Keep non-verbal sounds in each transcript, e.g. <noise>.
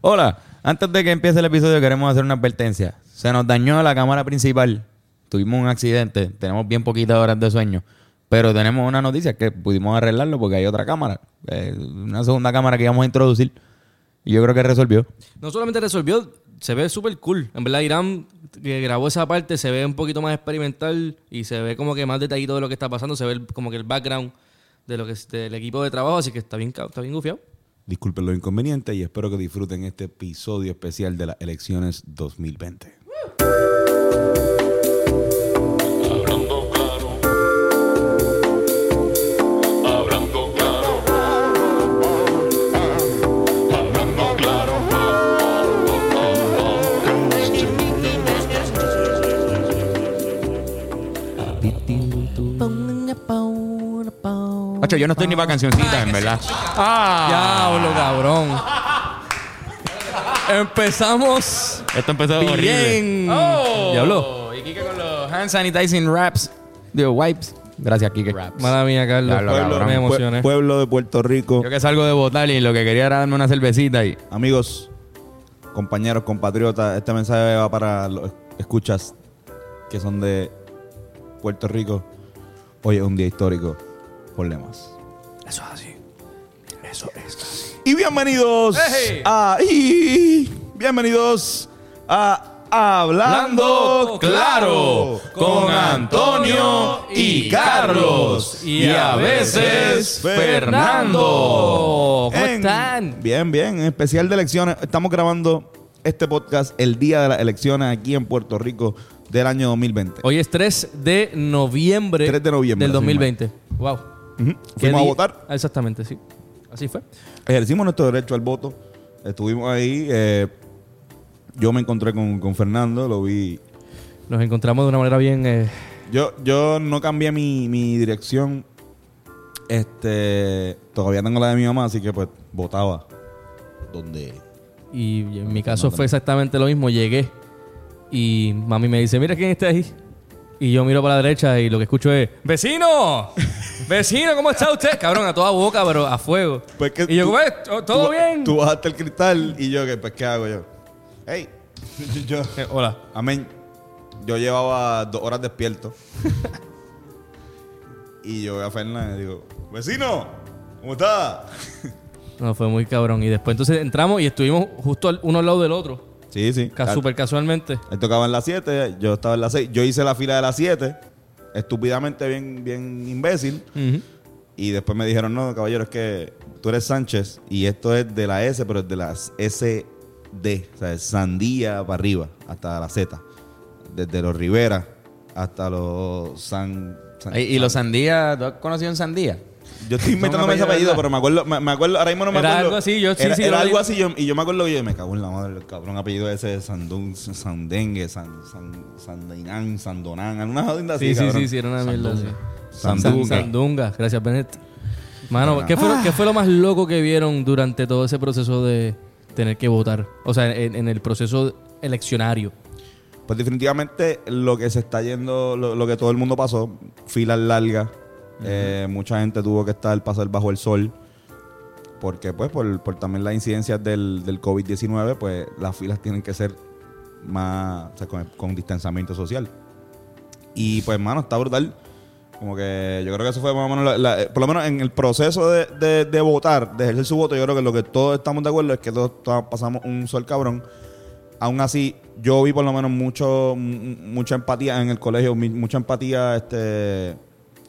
Hola, antes de que empiece el episodio queremos hacer una advertencia. Se nos dañó la cámara principal. Tuvimos un accidente, tenemos bien poquitas horas de sueño. Pero tenemos una noticia que pudimos arreglarlo porque hay otra cámara. eh, una segunda cámara que íbamos a introducir. Y yo creo que resolvió. No solamente resolvió, se ve súper cool. En verdad, Irán que grabó esa parte se ve un poquito más experimental y se ve como que más detallito de lo que está pasando. Se ve como que el background de lo que del equipo de trabajo, así que está bien, está bien gufiado. Disculpen los inconvenientes y espero que disfruten este episodio especial de las elecciones 2020. Yo no estoy ni para cancioncitas, en verdad. Ah. Diablo, cabrón. Empezamos Esto empezó horrible. bien. Oh. Diablo. Y Kike con los hand sanitizing wraps. Digo, wipes. Gracias, Kike. Mala mía, Carlos. Diablo, cabrón. me emocioné. Pue- pueblo de Puerto Rico. Yo que salgo de votar y lo que quería era darme una cervecita y... Amigos, compañeros, compatriotas, este mensaje va para los escuchas que son de Puerto Rico. Hoy es un día histórico por lemas. Eso es así. Eso es así. Y bienvenidos ¡Hey! a y bienvenidos a Hablando Claro con Antonio y Carlos Y a veces Fernando. ¿Cómo están? Bien, bien, en especial de elecciones. Estamos grabando este podcast el día de las elecciones aquí en Puerto Rico del año 2020. Hoy es 3 de noviembre, 3 de noviembre, del así 2020. Wow. Ujú. ¿Qué Fuimos a votar, Ah, Exactamente, sí. Así fue. ejercimos nuestro derecho al voto. Estuvimos ahí. eh, yo me encontré con, con Fernando, lo vi Nos encontramos de una manera bien. eh, Yo, yo no cambié mi, mi dirección. Este. Todavía tengo la de mi mamá, así que pues votaba. Donde. y en mi caso fue exactamente lo mismo. Llegué y mami me dice: Mira quién está ahí. Y yo miro para la derecha y lo que escucho es: ¡Vecino! <laughs> ¡Vecino! ¿Cómo está usted? Cabrón, a toda boca, pero a fuego. Pues que y yo, tú-. ¿Todo- ¿Todo tú- bien? Tú bajaste el cristal y yo, que pues, ¿qué hago yo? Hey. <laughs> yo. Eh, hola. Amén. Yo llevaba dos horas despierto. <laughs> y yo veo a Fernández y digo, vecino, ¿cómo está? No, fue muy cabrón. Y después entonces entramos y estuvimos justo al- uno al lado del otro. Sí, sí. Ca- Súper casualmente. Él tocaba en las 7, yo estaba en las 6. Yo hice la fila de las 7, estúpidamente bien, bien imbécil. Ujú. Y después me dijeron, no, caballero, es que tú eres Sánchez y esto es de la S, pero es de las SD. O sea, es sandía para arriba, hasta la Z. Desde los Rivera hasta los San... San- Y, y los sandías, ¿tú has conocido un sandía? Yo estoy <laughs> inventándome ese apellido, pero me acuerdo, me, me acuerdo, ahora mismo no me Era acuerdo. algo así, yo sí, era, sí, era lo algo así, yo, y yo me acuerdo que yo me cago en la madre, el cabrón apellido ese de Sandun, Sandengue, San, San, Sandainán, Sandonán, alguna jodida así, Sí, sí, cabrón. sí, sí, era una mierda así. Sandunga. San- Sandunga. Gracias, Bennett. Mano, ¿qué fue, lo- ¿qué fue lo más loco que vieron durante todo ese proceso de tener que votar? O sea, en, en el proceso eleccionario. Pues definitivamente lo que se está yendo, lo, lo que todo el mundo pasó, filas largas, eh, mucha gente tuvo que estar, pasar bajo el sol, porque pues por, también las incidencias del, del COVID-19, pues las filas tienen que ser más, o sea, con, distanciamiento social. Y pues, mano, está brutal. Como que yo creo que eso fue más o menos, la- eh, por lo menos en el proceso de, votar, de ejercer su voto, yo creo que lo que todos estamos de acuerdo es que todos, todos pasamos un sol cabrón. Aún así, yo vi por lo menos mucho, mucha empatía en el colegio, mucha empatía, este,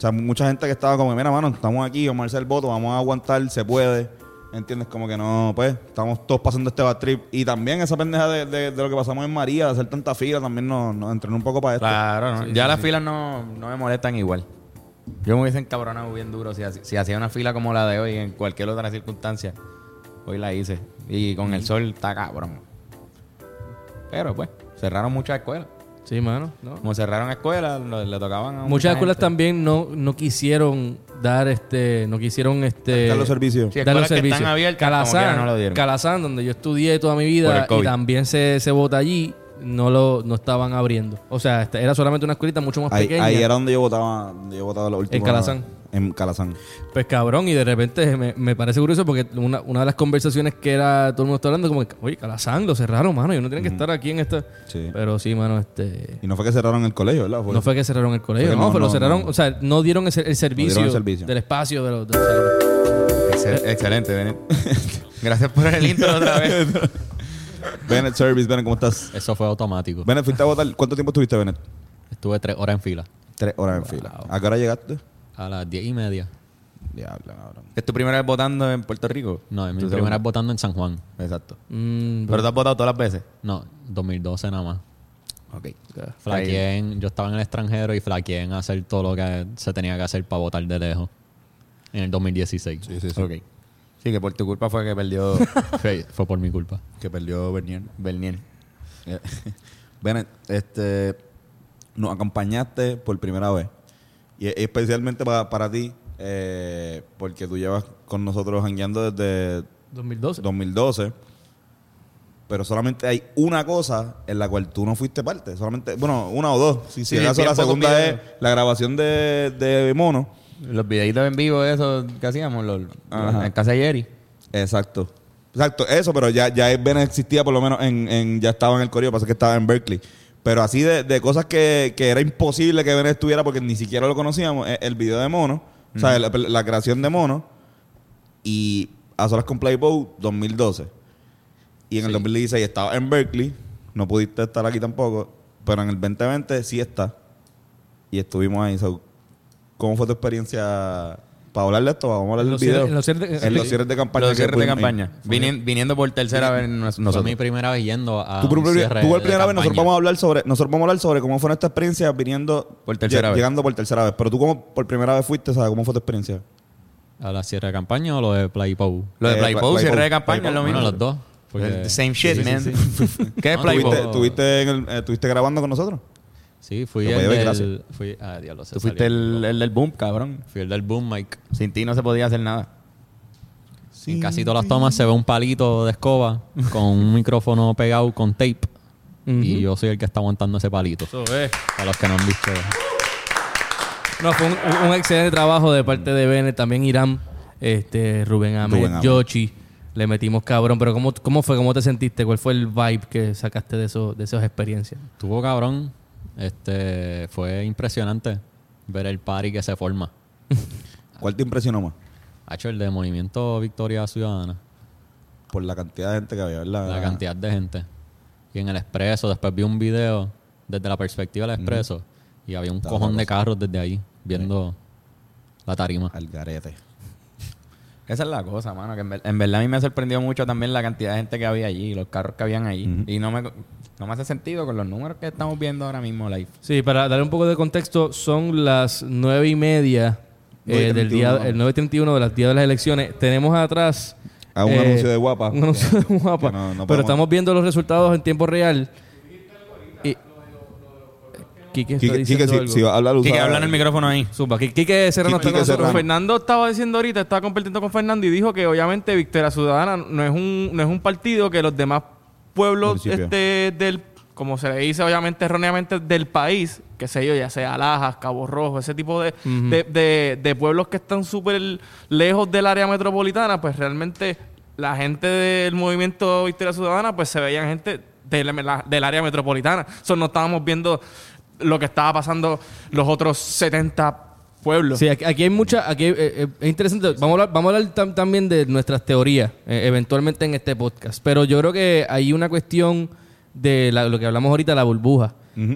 o sea, mucha gente que estaba como, mira, mano, estamos aquí, vamos a hacer el voto, vamos a aguantar, se puede. ¿Entiendes? Como que no, pues, estamos todos pasando este bad trip. Y también esa pendeja de, de- de lo que pasamos en María, de hacer tanta fila, también nos, nos entrenó un poco para esto. Claro, ¿no? ya las filas no, no me molestan igual. Yo me hubiese encabronado bien duro si, hac- si hacía una fila como la de hoy en cualquier otra circunstancia. Hoy la hice. Y con el sol está cabrón. Pero pues, cerraron muchas escuelas. Sí, mano. ¿no? Como cerraron escuelas, le tocaban a Muchas mucha escuelas gente. también no, no quisieron dar este, no quisieron este Dar los servicios. Sí, dar los escuelas que están servicios. abiertas, como Calazán, no lo dieron. Calazán, donde yo estudié toda mi vida y también se, se vota allí, no lo no estaban abriendo. O sea, este, era solamente una escuelita mucho más Ahí, pequeña. ahí era donde yo votaba, donde yo votaba la última. En Calazán. En Calazán. Pues cabrón, y de repente me, me parece curioso porque una, una de las conversaciones que era todo el mundo está hablando, como que, oye, Calazán, lo cerraron, mano, y no tienen que estar aquí en esta. Sí. Pero sí, mano, este. Y no fue que cerraron el colegio, ¿verdad? Fue- No fue que cerraron el colegio, Fue no, no, pero lo no, cerraron, no. o sea, no dieron ese- el, servicio, el servicio. del espacio de los. de los. Excel- excelente, Bennett. <laughs> Gracias por el intro otra vez. <laughs> Bennett Service, Bennett, ¿cómo estás? Eso fue automático. Bennett, fuiste a votar. ¿Cuánto tiempo estuviste, Bennett? Estuve tres horas en fila. Tres horas en fila. ¿A qué hora llegaste? A las diez y media. Diablo, cabrón. ¿Es tu primera vez votando en Puerto Rico? No, es mi ¿Tu primera segunda? vez votando en San Juan. Exacto. Mm, Pero te has votado todas las veces. No, 2012 nada más. Ok. Flaqueé en- yo estaba en el extranjero y flaqueé en hacer todo lo que se tenía que hacer para votar de lejos. En el 2016. Sí, sí, sí. Ok. Sí, que por tu culpa fue que perdió <laughs> Fue, fue por mi culpa. Que perdió Bernier. Bernier. <laughs> Bennett, este, nos acompañaste por primera vez. Y es- especialmente para, para ti, eh, porque tú llevas con nosotros jangueando desde 2012. 2012. Pero solamente hay una cosa en la cual tú no fuiste parte. Solamente, bueno, una o dos. Si, si Sí, acaso la segunda es la grabación de, de Mono. Los videitos en vivo, eso que hacíamos, los, en casa de Jerry. Exacto. Exacto, eso, pero ya, ya existía por lo menos en, en- ya estaba en el correo, pasa que estaba en Berkeley. Pero así de, de cosas que, que era imposible que Bennett estuviera porque ni siquiera lo conocíamos, el, el video de Mono, o sea, la, la creación de Mono y A Solas con Playboy 2012. Y en el 2016 estaba en Berkeley, no pudiste estar aquí tampoco, pero en el 2020 sí está. Y estuvimos ahí. So, ¿Cómo fue tu experiencia? Para hablar de esto, vamos a hablar del video. en los cierres de- En los cierres de campaña. Los cierres de campaña. Vini- viniendo por tercera vez nos- Fue nosotros. mi primera vez yendo a Tú por, un primera- cierre tú por de primera vez, nosotros campaña. vamos a hablar sobre, nosotros vamos a hablar sobre cómo fue nuestra experiencia viniendo Por tercera lle- vez. llegando por tercera vez. Pero tú como por primera vez fuiste, ¿sabes cómo fue tu experiencia? ¿A la cierre de campaña o lo de Playpo? Lo de Eh, Play Play- Play cierre de campaña, Play es lo Bueno, mismo. los dos. porque- The same shit, Sí, sí, man. sí. <laughs> ¿Qué es No, Play tuviste- Pose? ¿Estuviste, estuviste, en el- eh, estuviste grabando con nosotros? Sí, fui el del... gracias. Fui, ah, diablo, se Tú fuiste salió. el, el del boom, cabrón. Fui el del boom mic. Sin ti no se podía hacer nada. En casi todas las tomas se ve un palito de escoba con un <laughs> micrófono pegado con tape. Y yo soy el que está aguantando ese palito. Eso es. Para los que no han visto. No, fue un, un excelente trabajo de parte de Bennett, también Irán, este, Rubén Ahmed, Rubén Ahmed. Yoshi. Le metimos cabrón, pero ¿cómo, ¿cómo fue? ¿Cómo te sentiste? ¿Cuál fue el vibe que sacaste de, eso, de esas experiencias? Tuvo cabrón. Este, fue impresionante ver el party que se forma. ¿Cuál te impresionó más? Ha hecho el de Movimiento Victoria Ciudadana. Por la cantidad de gente que había, ¿verdad? La cantidad de gente. Y en el expreso, después vi un video desde la perspectiva del expreso. Y había un Está cojón de carros desde ahí, viendo la tarima. Al garete. Esa es la cosa, mano. Que en, ver- en verdad a mí me sorprendió mucho también la cantidad de gente que había allí, los carros que habían allí. Y no me, no me hace sentido con los números que estamos viendo ahora mismo live. Sí, para darle un poco de contexto, son las nueve y media eh, del 9:31, día, el 9.31 de las días de las elecciones. Tenemos atrás... A un eh, anuncio de guapa. Un anuncio de <laughs> guapa. No- no pero estamos viendo los resultados en tiempo real. Y... Quique está Quique, diciendo Quique, si, algo. si va a hablar, Quique, habla en el micrófono ahí. Qui- Quique Serrano Quique está con nosotros. Serrano. Fernando estaba diciendo ahorita, estaba compartiendo con Fernando y dijo que obviamente Victoria Ciudadana no es un, no es un partido que los demás pueblos Municipio. este, del, como se le dice obviamente erróneamente, del país, que sé yo, ya sea Lajas, Cabo Rojo, ese tipo de, de, de- de pueblos que están súper lejos del área metropolitana, pues realmente la gente del movimiento Victoria Ciudadana, pues se veían gente de la- del área metropolitana. So, no estábamos viendo lo que estaba pasando los otros 70 pueblos. Sí, aquí, aquí hay mucha, aquí eh, eh, es interesante. Vamos a hablar, vamos a hablar tam- también de nuestras teorías, eh, eventualmente en este podcast. Pero yo creo que hay una cuestión de la- lo que hablamos ahorita, la burbuja.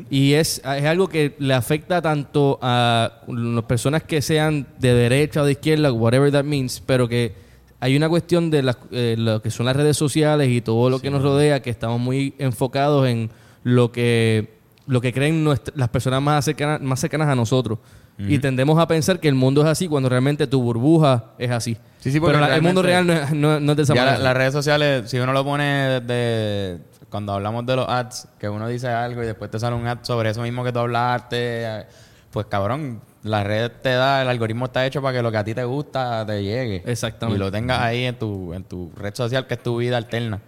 Y es, es algo que le afecta tanto a las personas que sean de derecha o de izquierda, whatever that means, pero que hay una cuestión de las, eh, lo que son las redes sociales y todo lo que nos rodea, que estamos muy enfocados en lo que, lo que creen nuestra- las personas más cercanas, más cercanas a nosotros. Y tendemos a pensar que el mundo es así cuando realmente tu burbuja es así. Sí, sí, Pero la- el mundo real no es, no- no es de esa la- las redes sociales, si uno lo pone desde cuando hablamos de los ads, que uno dice algo y después te sale un ad sobre eso mismo que tú hablaste, eh, pues cabrón, la red te da, el algoritmo está hecho para que lo que a ti te gusta te llegue. Exactamente. Y lo tengas ahí en tu, en tu red social, que es tu vida alterna.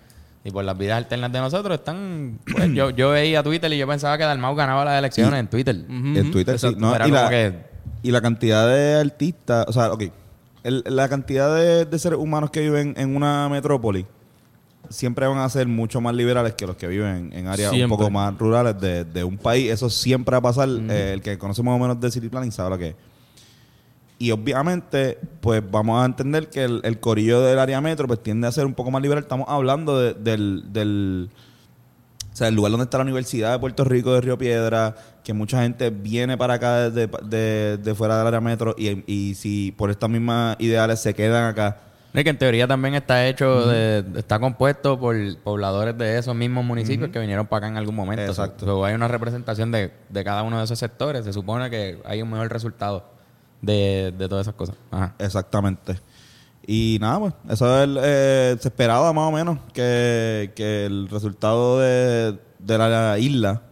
Y por las vidas alternas de nosotros están... pues, yo, yo veía Twitter y yo pensaba que Dalmau ganaba las elecciones en Twitter. En Twitter, sí. No, y, la, que- y la cantidad de artistas, o sea, ok, el- la cantidad de, de seres humanos que viven en una metrópoli siempre van a ser mucho más liberales que los que viven en áreas Siempre. un poco más rurales de, de un país. Eso siempre va a pasar. Eh, el que conoce más o menos de City Planning sabe lo que es. Y obviamente, pues vamos a entender que el, el corillo del área metro pues tiende a ser un poco más liberal. Estamos hablando de- del, del, o sea, el lugar donde está la Universidad de Puerto Rico de Río Piedra, que mucha gente viene para acá desde de, de fuera del área metro y, y si por estas mismas ideales se quedan acá. Es que en teoría también está hecho, de, está compuesto por pobladores de esos mismos municipios que vinieron para acá en algún momento. Exacto. So, hay una representación de, de cada uno de esos sectores. Se supone que hay un mejor resultado de, de todas esas cosas. Ajá. Exactamente. Y nada, pues, eso es eh, se esperaba más o menos que, que el resultado de, de la isla,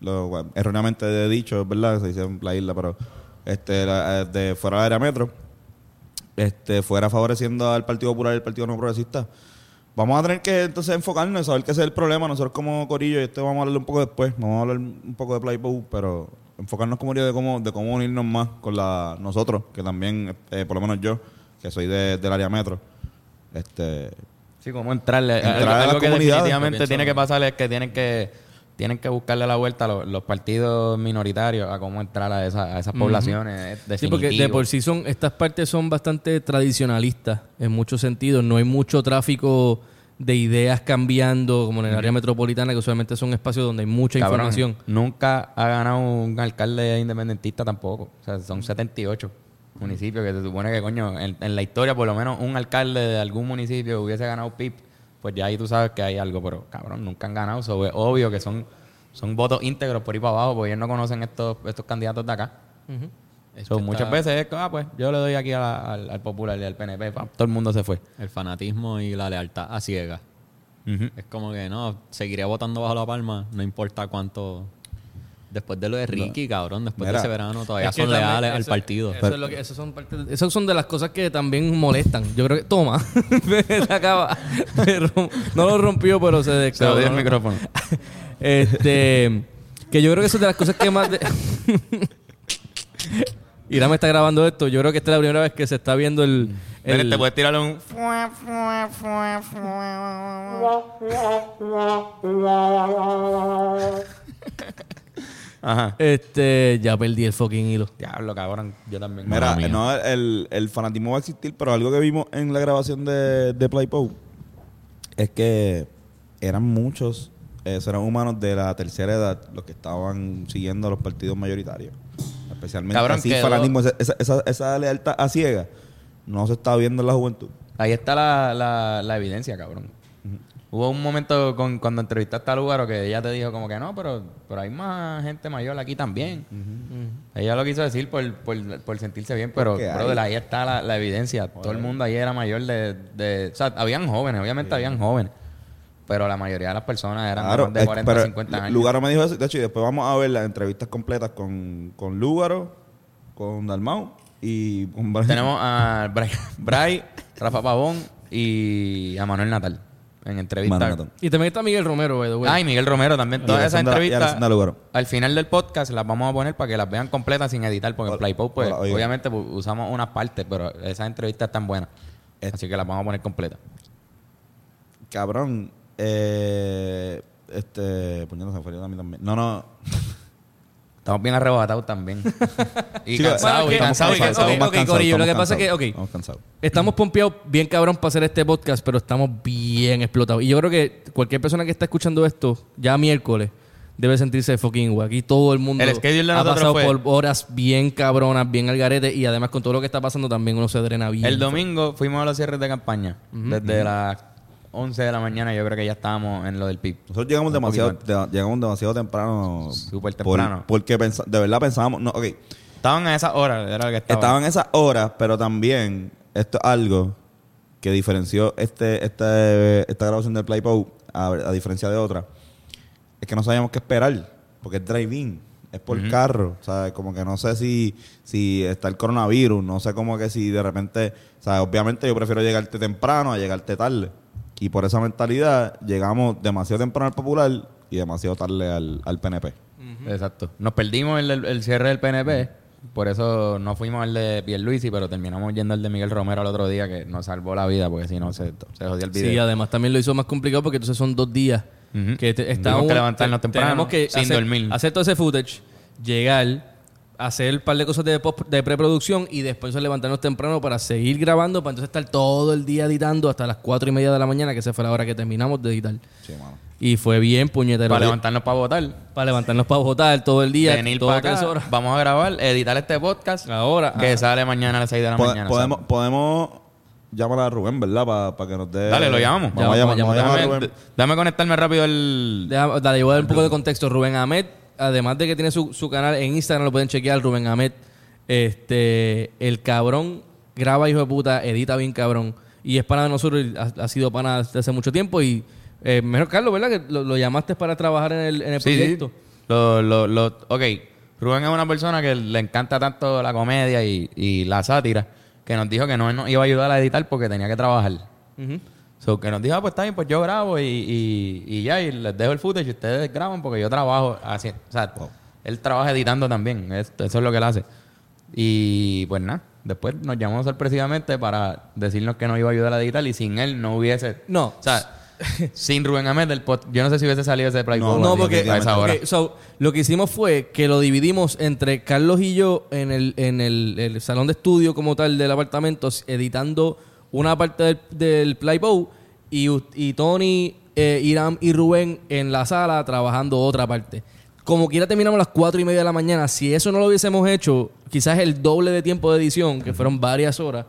lo, erróneamente he dicho, es verdad, se dice la isla, pero este, eh, de fuera del área metro, este, fuera favoreciendo al Partido Popular y al Partido No Progresista. Vamos a tener que entonces enfocarnos y saber ese es el problema. Nosotros como Corillo, y esto vamos a hablar un poco después, vamos a hablar un poco de Playboy, pero enfocarnos como Corillo de cómo, de cómo unirnos más con la nosotros, que también, eh, por lo menos yo, que soy de- del área metro, este Sí, como entrarle. Entrar algo a las algo que definitivamente tiene que pasar es que tienen que tienen que buscarle la vuelta a los, los partidos minoritarios a cómo entrar a, esa- a esas poblaciones. Es Sí, porque de por sí son, estas partes son bastante tradicionalistas en muchos sentidos. No hay mucho tráfico de ideas cambiando, como en el área metropolitana, que usualmente son espacios donde hay mucha Cabrón, información. Nunca ha ganado un alcalde independentista tampoco. O sea, son 78 municipios que se supone que, coño, en, en la historia, por lo menos un alcalde de algún municipio hubiese ganado PIB, pues ya ahí tú sabes que hay algo, pero cabrón, nunca han ganado. So, es obvio que son, son votos íntegros por ahí para abajo, porque ellos no conocen estos, estos candidatos de acá. So, que muchas está- veces es que, ah, pues yo le doy aquí a la- al, al Popular y al PNP, pa, todo el mundo se fue. El fanatismo y la lealtad a ciegas. Ujú. Es como que no, seguiré votando bajo la palma, no importa cuánto. Después de lo de Ricky, cabrón, después Mira, de ese verano todavía Es que son también leales al partido. Eso, es lo que, eso son parte- eso son de las cosas que también molestan. Yo creo que. Toma. <laughs> Se acaba. No lo rompió, pero se odió el micrófono. <laughs> Este. Que yo creo que eso es de las cosas que más. De... <laughs> Irán me está grabando esto. Yo creo que esta es la primera vez que se está viendo el. el- te puedes tirarle un... Ajá. Este. Ya perdí el fucking hilo. Diablo, cabrón. Yo también. Mira, no, el, el fanatismo va a existir, pero algo que vimos en la grabación de, de Playpo es que eran muchos eh, seres humanos de la tercera edad los que estaban siguiendo a los partidos mayoritarios. Especialmente Cabrón, así, quedó- fanatismo, esa, esa, esa- esa lealtad a ciega no se está viendo en la juventud. Ahí está la, la, la evidencia, cabrón. Hubo un momento con, cuando entrevistaste a Lugaro que ella te dijo como que no, pero, pero hay más gente mayor aquí también. Ella lo quiso decir por, por, por sentirse bien, pero brother, ahí está la, la evidencia. Todo el mundo ahí era mayor de, de... O sea, habían jóvenes, obviamente habían jóvenes. Pero la mayoría de las personas eran Claro, de es- 40, pero 50 años. Lugaro me dijo eso. De hecho, y después vamos a ver las entrevistas completas con, con Lugaro, con Dalmau y con Brian. Tenemos a Bray, <laughs> Bray, Rafa Pavón y a Manuel Natal en entrevista. Manuel Natal. Y también está Miguel Romero, by the way. Ah, y Miguel Romero también. Todas esas entrevistas, al final del podcast las vamos a poner para que las vean completas sin editar, porque en Hola, Playpop, pues, hola, oye. obviamente pues, usamos unas partes, pero esas entrevistas están buenas. Así que las vamos a poner completas. Cabrón, eh, este, puñado se me fue a mí también. No, no. <laughs> Estamos bien arrebatados también. <laughs> y cansados, Bueno, y cansados, Corillo, lo estamos que pasa es que, cansados, ok. Estamos cansados. Estamos pompeados bien cabrón para hacer este podcast, pero estamos bien explotados. Y yo creo que cualquier persona que está escuchando esto, ya miércoles, debe sentirse fucking igual. Aquí todo el mundo El schedule de ha pasado fue- por horas bien cabronas, bien al garete. Y además con todo lo que está pasando también uno se drena bien. El domingo fuimos a los cierres de campaña. Desde las 11 de la mañana yo creo que ya estábamos en lo del PIB. Nosotros llegamos Un demasiado, de- llegamos demasiado temprano. Súper por- temprano. porque pensa- de verdad pensábamos, no, ok, Estaban a esas horas, era lo que estaban. estaban esas horas, pero también esto es algo que diferenció este, este, esta grabación del Playpo a, a diferencia de otra. Es que no sabíamos qué esperar, porque es drive-in, es por carro, o sea, como que no sé si, si está el coronavirus, no sé cómo que si de repente, o sea, obviamente yo prefiero llegarte temprano a llegarte tarde. Y por esa mentalidad llegamos demasiado temprano al popular y demasiado tarde al, al PNP. Exacto. Nos perdimos el, el- el cierre del PNP Por eso no fuimos al de Pierluisi, pero terminamos yendo al de Miguel Romero el otro día, que nos salvó la vida, porque si no se, se jodía el video. Sí, además también lo hizo más complicado porque entonces son dos días que te- está Tuvimos que levantarnos te- temprano, tenemos que sin hacer, dormir. hacer todo ese footage, llegar, hacer un par de cosas de, post- de preproducción y después levantarnos temprano para seguir grabando, para entonces estar todo el día editando hasta las cuatro y media de la mañana, que esa fue la hora que terminamos de editar. Sí, mano. Y fue bien puñetero. Para levantarnos para votar. Para levantarnos para votar todo el día, Venir para acá, horas. vamos a grabar, editar este podcast, Ahora. que sale mañana a las 6 de la Pod- mañana. podemos, ¿sabes? podemos llamar a Rubén, ¿verdad? Para que nos dé. Dale, lo llamamos. Vamos a llamar, Llamamos, vamos a llamar a Dame, Rubén. dame conectarme rápido el... Deja- Dale, yo voy a dar un poco de contexto. Rubén Ahmed, además de que tiene su, su canal en Instagram, lo pueden chequear. Rubén Ahmed, este, el cabrón graba hijo de puta, edita bien cabrón. Y es pana de nosotros, y ha, ha sido pana desde hace mucho tiempo. Y eh, mejor, Carlos, ¿verdad? Que lo, lo llamaste para trabajar en el, en el Sí, sí. proyecto. Lo, lo, lo, ok, Rubén es una persona que le encanta tanto la comedia y, y la sátira que nos dijo que no nos iba a ayudar a editar porque tenía que trabajar. So, que nos dijo, ah, pues está bien, pues yo grabo y, y, y ya, y les dejo el footage y ustedes graban porque yo trabajo así. O sea, él trabaja editando también, es- eso es lo que él hace. Y pues nada, después nos llamó sorpresivamente para decirnos que nos iba a ayudar a editar y sin él no hubiese... No. O sea, <laughs> sin Rubén Ahmed del pod, yo no sé si hubiese salido ese play No, No, porque a esa hora. ok, so, lo que hicimos fue que lo dividimos entre Carlos y yo en el, en el, el salón de estudio como tal del apartamento, editando una parte del, del Playboy y, y Tony, eh, Irán y Rubén en la sala trabajando otra parte. Como quiera terminamos a las cuatro y media de la mañana. Si eso no lo hubiésemos hecho, quizás el doble de tiempo de edición, que fueron varias horas,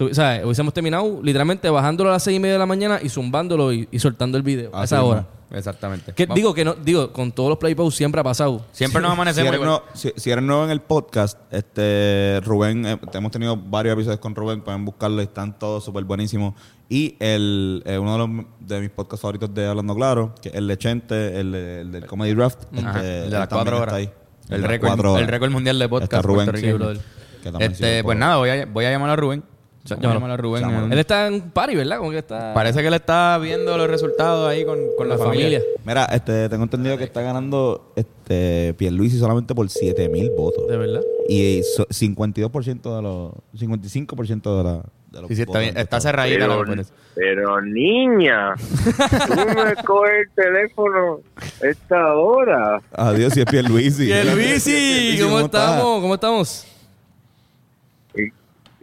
o sea, hubiésemos terminado literalmente bajándolo a las seis y media de la mañana y zumbándolo y, y soltando el video a esa mismo. hora. Exactamente. Que, digo que no, digo, con todos los playposts siempre ha pasado. Siempre nos Si amanecemos eres, igual. nuevo, si, si eres nuevo en el podcast, este Rubén, eh, hemos tenido varios episodios con Rubén, pueden buscarlo, están todos súper buenísimos. Y el, eh, uno de, los, de mis podcasts favoritos de Hablando Claro, que es el de Chente, el, el del Comedy Draft, este, el de las cuatro está horas. ahí. El récord, el récord mundial de podcast Está Rubén, sí, brother. Este, pues nada, voy a, voy a llamar a Rubén. A Llámalo. a Rubén. Llámalo. Él está en party, ¿verdad? Como que está... Parece que él está viendo los resultados ahí con, con la, La familia. familia. Mira, este, tengo entendido que está ganando este Pierluisi solamente por 7 mil votos. De verdad. Y so- 52% de los... 55% de, la, de los Sí, sí, está, bien, está cerradita la Pero, pero niña, tú me <laughs> coges el teléfono esta hora. Adiós, si es Pierluisi. <laughs> <laughs> Pierluisi, ¿cómo estamos? ¿Cómo estamos?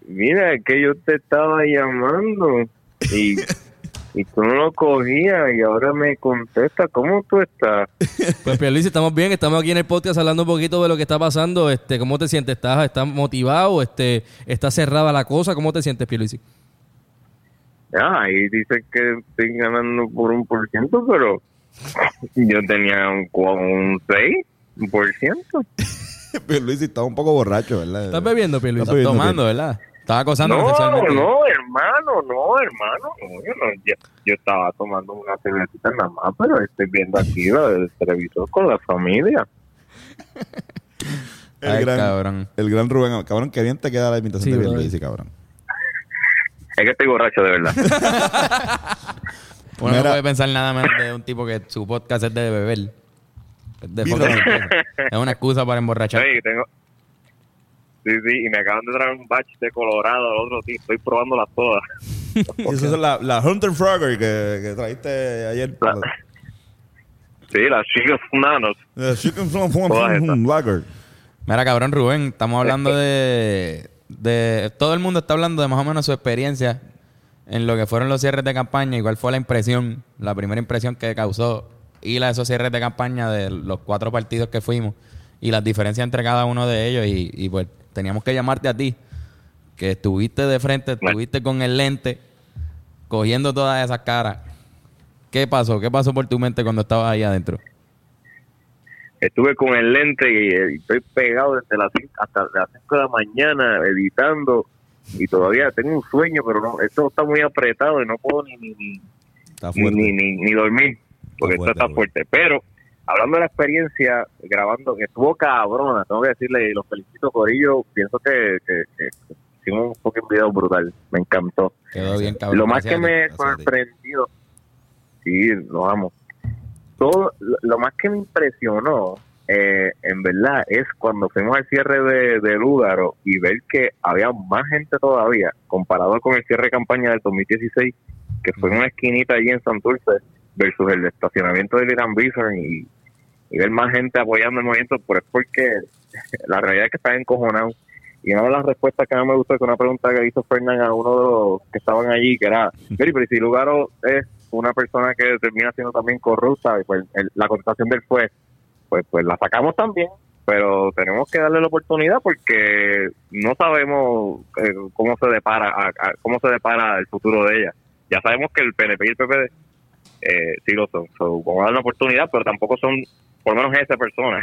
Mira, es que yo te estaba llamando y, y tú no lo cogías y ahora me contesta. ¿Cómo tú estás? <laughs> Pues Pierluisi, estamos bien. Estamos aquí en el podcast hablando un poquito de lo que está pasando. Este, ¿Cómo te sientes? ¿Estás, estás motivado? Este, ¿Está cerrada la cosa? ¿Cómo te sientes, Pierluisi? Ah, ahí dice que estoy ganando por un por ciento, pero <laughs> yo tenía un, un 6 por ciento. <laughs> Pierluisi estaba un poco borracho, ¿verdad? ¿Estás bebiendo, Pierluisi? Está bebiendo, Tomando, ¿verdad? Estaba acosando No, sexualmente. no, hermano, no, hermano. No, yo, no, yo, yo estaba tomando una cervecita nada más, pero estoy viendo aquí la del televisor con la familia. El, Ay, gran, cabrón. el gran Rubén. Cabrón, qué bien te queda la imitación Sí, de brother. Pierluisi, cabrón. Es que estoy borracho, de verdad. <laughs> Uno no Mira. puede pensar nada menos de un tipo que su podcast es de beber. Es de. Es una excusa para emborrachar. Sí, tengo... Sí, sí, y me acaban de traer un batch de Colorado, el otro tío, estoy probándolas todas. Y <laughs> esas son las la Hunter Frogger que, que trajiste ayer. La- Sí, las chicas nanos. La Chicken. Lager. Mira, cabrón, Rubén, estamos hablando de, de... Todo el mundo está hablando de más o menos su experiencia en lo que fueron los cierres de campaña y cuál fue la impresión, la primera impresión que causó y la de esos cierres de campaña de los cuatro partidos que fuimos y las diferencias entre cada uno de ellos y, y pues teníamos que llamarte a ti, que estuviste de frente, estuviste con el lente, cogiendo todas esas caras. ¿Qué pasó? ¿Qué pasó por tu mente cuando estabas ahí adentro? Estuve con el lente y, eh, estoy pegado desde las cin- hasta las 5 de la mañana editando y todavía tengo un sueño, pero no, esto está muy apretado y no puedo ni, ni, ni, ni- ni dormir porque Está esto está fuerte, fuerte. Pero hablando de la experiencia grabando, que estuvo cabrona, tengo que decirle, y los felicito por ello, pienso que, que, que hicimos un fucking video brutal, me encantó. Quedó bien, cabrón. Lo más que me gracias a ti. sorprendió, sí, lo amo. Todo, lo, lo más que me impresionó eh, en verdad es cuando fuimos al cierre de, de Lúgaro y ver que había más gente todavía comparado con el cierre de campaña del 2016 que fue en una esquinita allí en Santurce versus el estacionamiento del Irán Bison y, y ver más gente apoyando el movimiento pues es porque <laughs> la realidad es que están encojonados y una de las respuestas que mí me gustó es que una pregunta que hizo Fernán a uno de los que estaban allí, que era, "Mire, pero si Lugaro es una persona que termina siendo también corrupta, y pues el- la contestación del fue, pues, pues la sacamos también, pero tenemos que darle la oportunidad porque no sabemos eh, cómo se depara a- a- cómo se depara el futuro de ella. Ya sabemos que el PNP y el PPD eh, sí lo son, so, vamos a darle una oportunidad, pero tampoco son, por lo menos esa persona,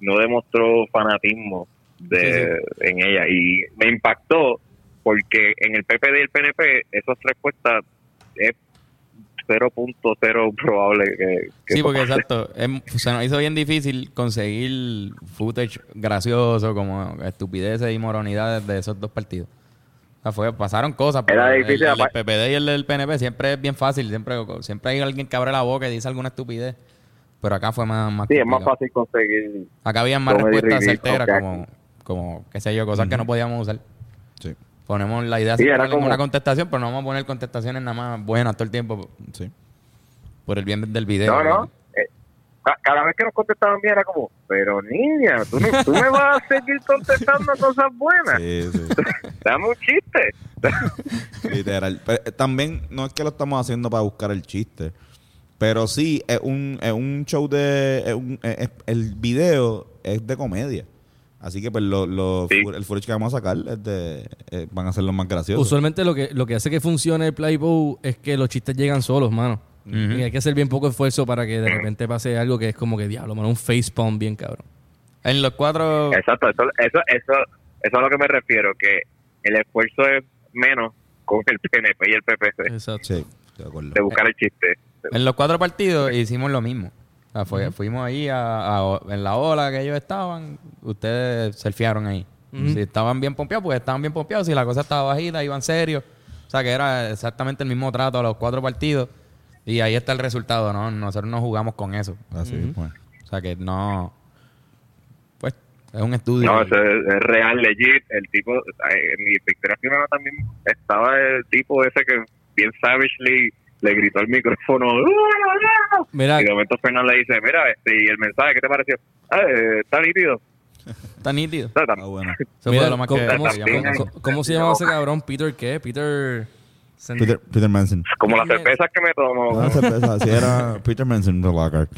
no demostró fanatismo de, en ella y me impactó porque en el PPD y el PNP esas respuestas es 0.0 probable que, que Sí, porque exacto. em- se nos hizo bien difícil conseguir footage gracioso como estupideces y moronidades de esos dos partidos. O sea, fue, pasaron cosas, pero Era el, difícil, el aparte- PPD y el del PNP siempre es bien fácil. Siempre, siempre hay alguien que abre la boca y dice alguna estupidez. Pero acá fue más, más sí es más fácil conseguir Acá había más respuestas certeras, como, como, qué sé yo, cosas que no podíamos usar. Sí, Ponemos la idea Sí, de era ponerle como- una contestación, pero no vamos a poner contestaciones nada más buenas todo el tiempo sí. por el bien del video. no no cada vez que nos contestaban bien era como pero niña tú, no- tú me vas a seguir contestando cosas buenas Sí, sí. <laughs> dame un chiste <laughs> Literal. Pero, eh, también no es que lo estamos haciendo para buscar el chiste. Pero sí, es un, es un show de. es un- es- es- el video es de comedia. Así que pues lo, lo- Sí. el footage que vamos a sacar es de, eh, van a ser los más graciosos. Usualmente lo que, lo que hace que funcione el Playboy es que los chistes llegan solos, mano. Y hay que hacer bien poco esfuerzo para que de repente pase algo que es como que diablo, mano, un facepalm bien cabrón. En los cuatro... exacto eso, eso eso eso es a lo que me refiero que el esfuerzo es menos con el PNP y el PPC Exacto. Sí, de acuerdo. de buscar el chiste En los cuatro partidos hicimos lo mismo. O sea, fue- Fuimos ahí a- a- en la ola que ellos estaban, ustedes surfearon ahí. Si estaban bien pompeados, pues estaban bien pompeados. Si la cosa estaba bajita, iban serios. O sea, que era exactamente el mismo trato a los cuatro partidos. Y ahí está el resultado, ¿no? Nosotros no jugamos con eso. Así es. O sea, que no... Pues, es un estudio. No, eso es, es real, legit. El tipo, en mi Victoria también estaba el tipo ese que bien savagely le gritó al micrófono. Mira, Y de momento Fernando le dice, mira, este, y el mensaje, ¿qué te pareció? Ah, eh, está nítido. <laughs> Está nítido. Está Ah, bueno. Eso fue mira, de lo más ¿cómo, que... cómo- se llamaba ese cabrón? ¿Peter qué? Peter... Peter, Peter Manson. Como las cervezas que me tomo. No, cerveza, así era <laughs> Peter Manson de Lockhart.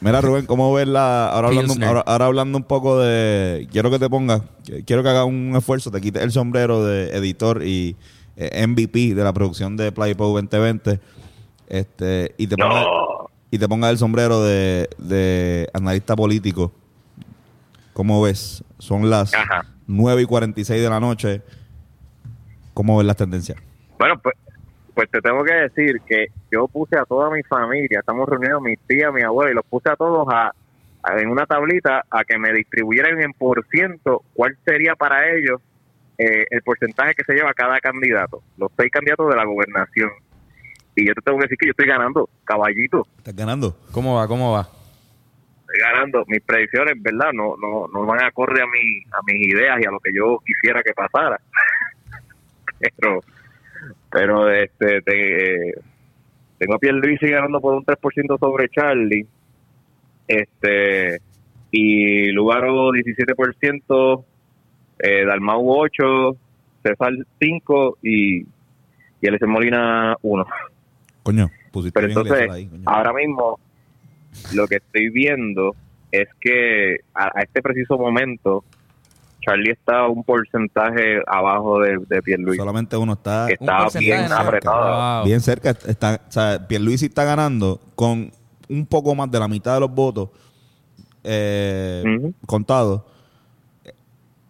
Mira, Rubén, ¿cómo ves la. Ahora hablando, Pilsner. ahora, ahora hablando un poco de. Quiero que te pongas. Quiero que hagas un esfuerzo, te quites el sombrero de editor y eh, MVP de la producción de Playpo 2020. Este, y te pongas. No. Y te pongas el sombrero de, de analista político. ¿Cómo ves? Son las Ajá. 9 y 46 de la noche. ¿Cómo ves las tendencias? Bueno, pues, pues te tengo que decir que yo puse a toda mi familia, estamos reunidos, mis tías, mi abuela, y los puse a todos a, a- en una tablita a que me distribuyeran en por ciento cuál sería para ellos eh, el porcentaje que se lleva cada candidato, los seis candidatos de la gobernación. Y yo te tengo que decir que yo estoy ganando, caballito, ¿Estás ganando? ¿Cómo va? ¿Cómo va? estoy ganando. Mis predicciones, ¿verdad? No, no, no van acorde a, mi, a mis ideas y a lo que yo quisiera que pasara. <laughs> pero, pero este, te- tengo a Pierluisi ganando por un 3% sobre Charlie. Este, y Lugaro 17%, eh, Dalmau 8, César 5 y, y Eliezer Molina 1. Coño, pusiste Pero bien entonces, ahí, coño. ahora mismo, lo que estoy viendo es que a, a este preciso momento, Charlie está un porcentaje abajo de, de Pierluisi. Solamente uno está que está porcentaje bien apretado. Wow. bien cerca. Está, o sea, Pierluisi está ganando con un poco más de la mitad de los votos eh, contados.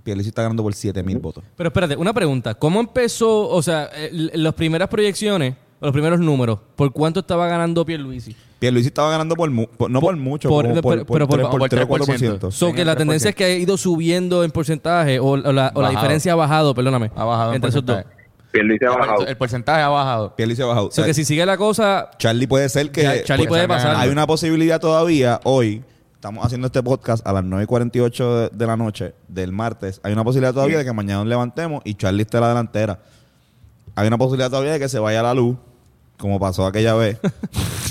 Pierluisi está ganando por 7 mil votos. Pero espérate, una pregunta. ¿Cómo empezó, o sea, las primeras proyecciones, los primeros números, por cuánto estaba ganando Pierluisi? Pierluisi estaba ganando por, mu- por- no por mucho, por- como por, pero- por, pero por- 3, por por 3 3%. 4%. So, En que el la tendencia 3%. es que ha ido subiendo en porcentaje o, o la, o la Bajado. diferencia ha bajado, perdóname. Ha bajado en entre esos dos. porcentaje. Pierluisi ha bajado. El, porcentaje ha bajado. Pierluisi ha bajado. O sea, que si sigue la cosa, Charlie puede ser que... Ya, Charlie pues, puede pasar. Hay una posibilidad todavía hoy. estamos haciendo este podcast a las 9 y 48 de, de la noche del martes, hay una posibilidad todavía de que mañana nos levantemos y Charlie esté a la delantera. Hay una posibilidad todavía de que se vaya la luz, como pasó aquella vez. <laughs>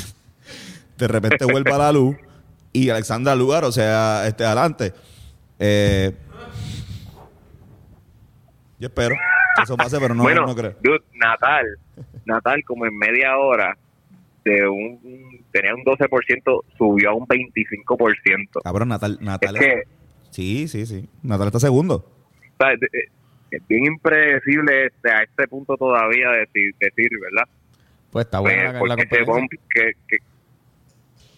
de repente vuelva la luz y Alexandra Lugar, o sea, esté adelante. Eh, yo espero que eso pase, pero no, bueno, no creo. dude, Natal, Natal como en media hora de un tenía un 12% subió a un 25%. Cabrón, Natal, Es Natal. que Sí, sí, sí. Natal está segundo. o sea, de- de- es bien impredecible este, a este punto todavía decir, decir ¿verdad? Pues está Pues, buena la, la bump que, que-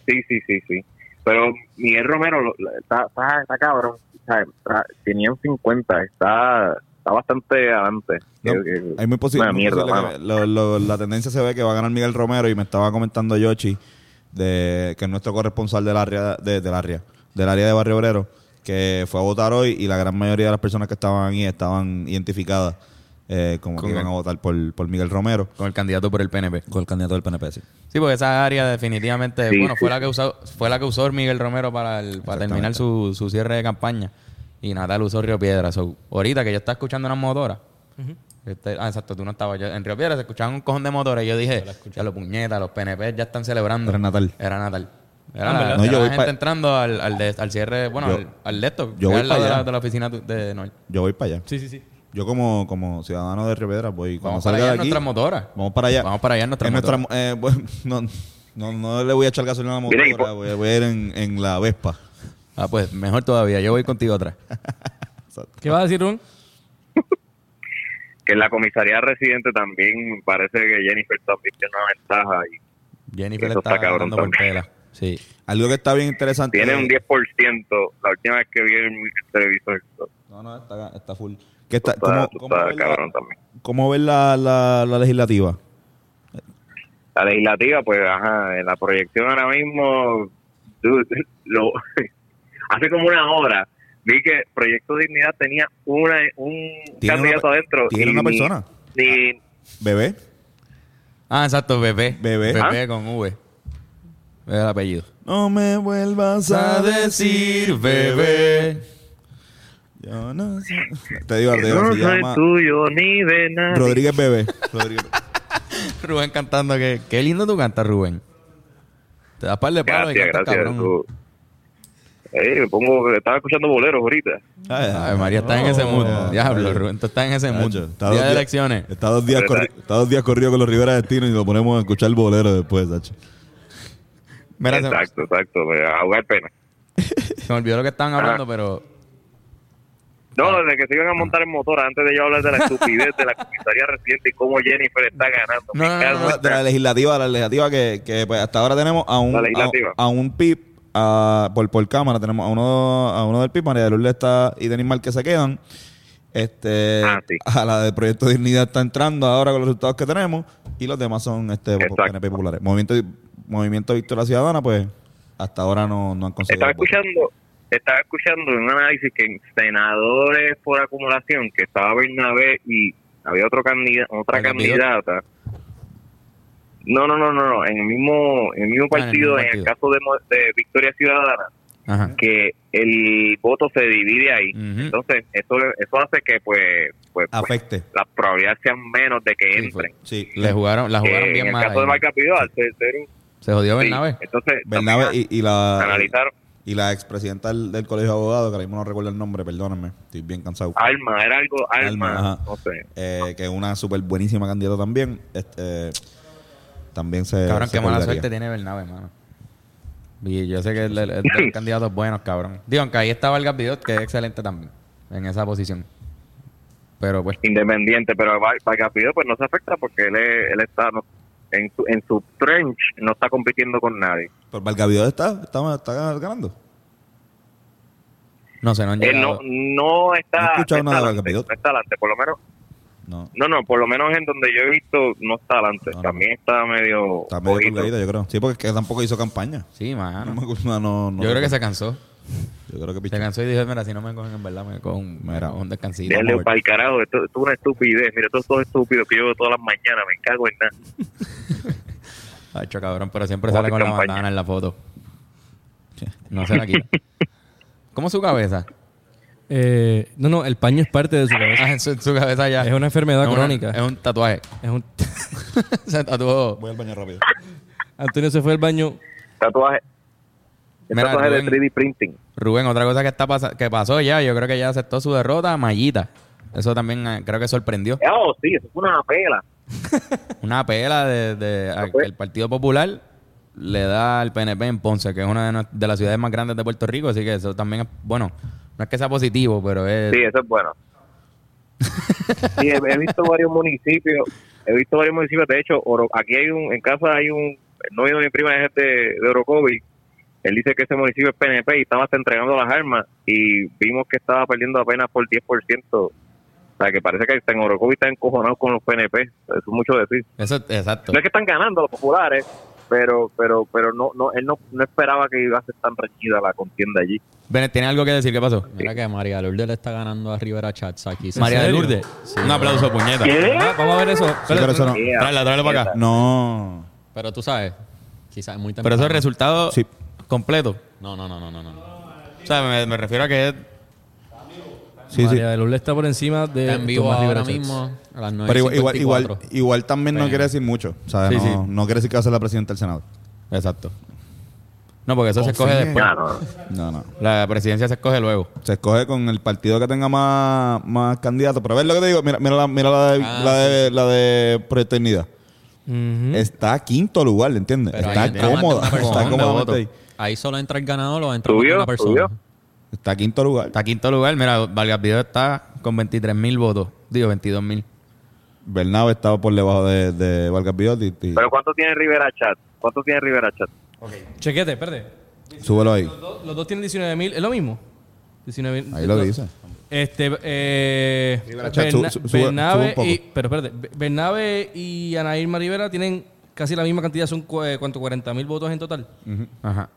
sí, sí, sí, sí. Pero Miguel Romero lo- está, está, está cabrón. o sea, está- tenía un 50, está, está bastante adelante. No, Que- que- hay muy posible, una muy mierda, posible mano. que lo- lo- la tendencia se ve que va a ganar Miguel Romero y me estaba comentando Yoshi de que es nuestro corresponsal del área de, del área del área de Barrio Obrero que fue a votar hoy y la gran mayoría de las personas que estaban ahí estaban identificadas eh, como que iban a votar por, por Miguel Romero Con el candidato por el PNP. con el candidato del PNP sí. Sí, porque esa área definitivamente, Sí, bueno, sí. fue la que usó, fue la que usó Miguel Romero para, el- para terminar su, su cierre de campaña. Y Natal usó Río Piedra. So, ahorita que yo estaba escuchando unas motoras. este, ah, exacto, tú no estabas. Yo- en Río Piedra se escuchaban un cojón de motores. Y yo dije, ya los puñetas, los PNP ya están celebrando. Era Natal. Era Natal. Era, Ah, la, era yo la voy gente entrando al, al, de- al cierre, bueno, Yo- al, al de esto. yo voy al lado pa' de la, allá. de la oficina de Noel. yo voy para allá Sí, sí, sí. Yo como como ciudadano de Piedras voy cuando Vamos para salga allá de en aquí nuestras motoras. vamos para allá Vamos para allá en nuestra motoras. eh, <laughs> bueno, no, no, no le voy a echar gasolina a la motora voy, a- voy a ir en, en la Vespa Ah, pues mejor todavía. Yo voy contigo atrás. <laughs> ¿Qué vas a decir, Rubén? <laughs> Que en la comisaría residente también parece que Jennifer también tiene una ventaja y Jennifer Eso está, está cabrón por pela. Sí. algo que está bien interesante tiene un 10% la última vez que vi el, el televisor. No, no, está, está full. ¿Qué está, Está, ¿Cómo, tú cómo estás ves la- cabrón también. cómo ves la, la, la legislativa? La legislativa, pues, ajá, en la proyección ahora mismo, dude, <laughs> lo, <laughs> hace como una hora, vi que Proyecto Dignidad tenía una, un Tiene candidato una- adentro. tiene y una persona. Ni, ¿Bebé? Ah, exacto, bebé. Bebé. Bebé ¿Ah? con V. El apellido. No me vuelvas a decir bebé. Yo no sé. Te digo, te digo, no se soy llama tuyo ni de nadie. Rodríguez Bebé. Rodríguez. <laughs> Rubén cantando que... Qué lindo tú cantas, Rubén. Te das par de palos y Gracias, cantas gracias. cabrón. Eh, me pongo, estaba escuchando boleros ahorita. Ay, Ay, María está en ese mood. Oh, Diablo, ay. Rubén, tú estás en ese. Nacho, está Día de días- elecciones. Está dos días, corri- está dos días corrido con los Rivera Destino y lo ponemos a escuchar el bolero después, Sacho. Mira, se, exacto, exacto. A jugar pena. <laughs> se me olvidó lo que estaban hablando, pero... No, desde que se iban a montar en motor, antes de yo hablar de la estupidez de la comisaría reciente y cómo Jennifer está ganando. No, de la legislativa, la legislativa que, que pues, hasta ahora tenemos a un, a, a un PIB a- por, por cámara, tenemos a uno, a uno del PIB, María de Lourdes está y Denis Mal que se quedan. Este, Ah, sí. A la del Proyecto de Dignidad está entrando ahora con los resultados que tenemos y los demás son este, Exacto. PNP populares. Movimiento, Movimiento Victoria Ciudadana, pues hasta ahora no, no han conseguido. Estaba voto. Estaba escuchando un análisis que en senadores por acumulación, que estaba Bernabé y había otro candida, otra ¿El candidata. No, no, no, no, no, en el mismo, en el mismo Ah, en el mismo partido, en el partido. caso de, de Victoria Ciudadana, Ajá. que el voto se divide ahí. Entonces, eso, eso hace que pues, pues, pues, Afecte. las probabilidades sean menos de que Sí, fue. entren. Sí. Le jugaron, la jugaron en bien el mal. caso de ahí. Marca Pidó, al ser, ser un- Se jodió sí, Bernabé. entonces y, y la analizaron y la expresidenta del, del Colegio de Abogados, que ahora mismo no recuerdo el nombre, perdónenme, estoy bien cansado. Alma, era algo Alma, Alma, ajá. no sé. eh, que es una súper buenísima candidata también. Este, también se. Cabrón, se qué mala suerte tiene Bernabé, mano. Y yo sé que el, el, el candidatos buenos, cabrón. Digo, aunque ahí está Vargas Vidot, que es excelente también, en esa posición. Pero pues, independiente, pero Vargas Pidó pues no se afecta porque él, es- él está no- en, su, en su trench, no está compitiendo con nadie. Pero Valgavidó está, está, está ganando. no sé, no han no, llegado. no está, No he escuchado no nada de está Vargas adelante, no está adelante, por lo menos, No. no, no, por lo menos en donde yo he visto no está adelante, No, no. también está medio, Está medio colgadita, yo creo. Sí, porque es que tampoco hizo campaña. Sí, No mano. no, no, no yo creo que se cansó. Yo creo que Se pichó. cansó y dijo, mira, si no me cogen en verdad, me cojo un, Mira. un descansito. Dale para el carajo, esto, esto es una estupidez, mira, esto es todo estúpido que yo veo todas las mañanas, me cago en nada. <laughs> Hacho, cabrón, pero siempre sale con la bandana en la foto. <laughs> No se la quita. <laughs> ¿Cómo su cabeza? Eh, no, no, el paño es parte de su cabeza. Ah, en su, cabeza ya. Es una enfermedad crónica. Es un tatuaje. Es un... se tatuó. Voy al baño rápido. Antonio se fue al baño. Tatuaje. Mira, de Rubén. 3D printing. Rubén, otra cosa que está pasa- que pasó ya, yo creo que ya aceptó su derrota, Mayita. Eso también eh, creo que sorprendió. Oh, sí, eso fue una pela. <laughs> Una pela de, de- a- el Partido Popular le da al PNP en Ponce, que es una de, de las ciudades más grandes de Puerto Rico, así que eso también es, bueno, no es que sea positivo, pero es... Sí, eso es bueno. <laughs> Sí, he, he visto varios municipios, he visto varios municipios, de hecho, Oro- aquí hay un, en casa hay un, el novio de mi prima es de, de Orocovi, él dice que ese municipio es PNP y estaba hasta entregando las armas y vimos que estaba perdiendo apenas por 10%, o sea, que parece que en Orocovi está encojonado con los PNP, eso es mucho decir. Eso, exacto. No es que están ganando los populares, pero pero pero no no él no, no esperaba que iba a ser tan reñida la contienda allí. Bennett, ¿tiene algo que decir? ¿Qué pasó? Mira que María Lourdes le está ganando a Rivera Chats aquí. María de? Lourdes. Un aplauso, puñeta. Ah, vamos a ver eso. Sí, pero eso no. Tráela, tráela para acá. No. Pero tú sabes, quizás es muy Pero temprano. eso es resultado Sí. Completo. No, no, no, no, no. no. O sea, me, me refiero a que es Sí, sí. María de Lourdes está por encima de Está en vivo Tomás ahora Rivera mismo a las 9.54. Pero igual, igual, igual, igual también no quiere decir mucho. ¿sabes? Sí, no, sí. no quiere decir que va a ser la presidenta del Senado. Exacto. No, porque eso se escoge después. Ya, no, No. La presidencia se escoge luego. Se escoge con el partido que tenga más, más candidatos. Pero a ver lo que te digo. Mira, mira, la, mira la, de, Ah, la, de, la de Proyecto. Está a quinto lugar, ¿entiendes? Pero está cómoda. Está voto. Ahí. Solo entra el ganador o entra ¿Subió? una persona. ¿Subió? Está a quinto lugar. Está quinto lugar. Mira, Vargas Video está con 23 mil votos. Digo, 22 mil. Bernabe estaba por debajo de, de Vargas Vidal y, y- Pero ¿cuánto tiene Rivera Chat? ¿Cuánto tiene Rivera Chat? Chequete, espérate. súbelo ahí. Los dos, los dos tienen 19 mil. ¿Es lo mismo? 19 Ahí lo dice. Este, eh, Rivera Chat, su- Berna- su- sube- Bernabe sube un poco. y, pero espérate, Bernabe y Ana Irma Rivera tienen casi la misma cantidad, son cu- eh, ¿cuánto? 40 mil votos en total. Ajá.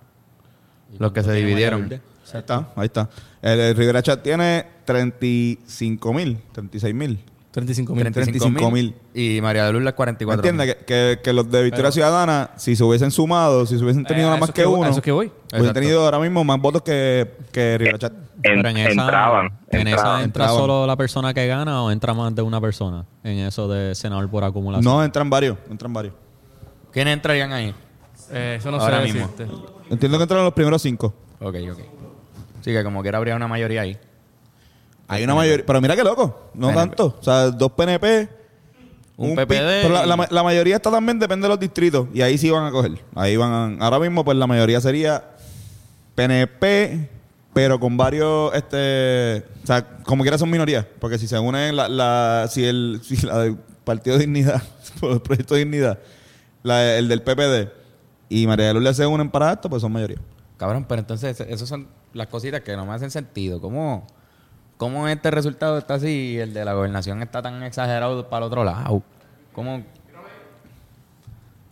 Los que se dividieron. Ahí está, ahí está. El, el Rivera Chat tiene 35 mil, 36 mil. 35 mil. 35 mil. Y María de Lourdes 44 ¿Entiendes? Que, que, que los de Victoria Ciudadana, si se hubiesen sumado, si se hubiesen tenido Eh, nada más que, uno, eso que voy. hubiesen Exacto. tenido ahora mismo más votos que, que Rivera Chat. Pero en esa, entraban. en esa entraban. entra entraban. solo la persona que gana o entra más de una persona en eso de senador por acumulación. No, entran varios, entran varios. ¿Quiénes entrarían ahí? Eh, eso no Ahora sé mismo. Entiendo que entran los primeros cinco. Ok, ok. Sí, que como quiera habría una mayoría ahí. Hay una mayoría, pero mira qué loco, no PNP. tanto. O sea, dos PNP, Un PPD Pero la, mayoría está también depende de los distritos y ahí sí van a coger. Ahí van a- ahora mismo pues la mayoría sería PNP, pero con varios este, o sea, como quiera son minorías, porque si se unen la, la si el si la del Partido Dignidad, <laughs> por el Proyecto Dignidad, la- el del PPD y María de Lourdes se unen para esto, pues son mayoría. Cabrón, pero entonces esas son las cositas que no me hacen sentido. ¿Cómo, cómo este resultado está así y el de la gobernación está tan exagerado para el otro lado? ¿Cómo?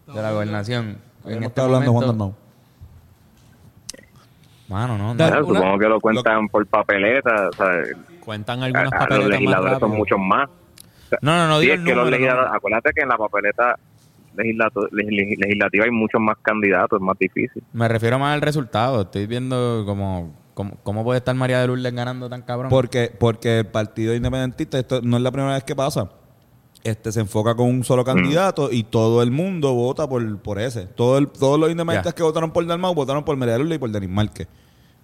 De la gobernación. En este hablando Juan momento- Dalmau. Mano, no, Claro, una- Supongo que lo cuentan por papeleta. O sea, Cuentan a- algunas a- los papeletas más legisladores son rápido. muchos más. No, no, no Sí, digo es el que los número, legisladores, no. acuérdate que en la papeleta legislativa hay muchos más candidatos, es más difícil. Me refiero más al resultado. Estoy viendo como... ¿Cómo, cómo puede estar María de Lourdes ganando tan cabrón? Porque, porque el Partido Independentista, esto no es la primera vez que pasa. Este se enfoca con un solo candidato y todo el mundo vota por, por ese. Todo el- todos los independentistas que votaron por Dalmau votaron por María de Lourdes y por Denis Márquez.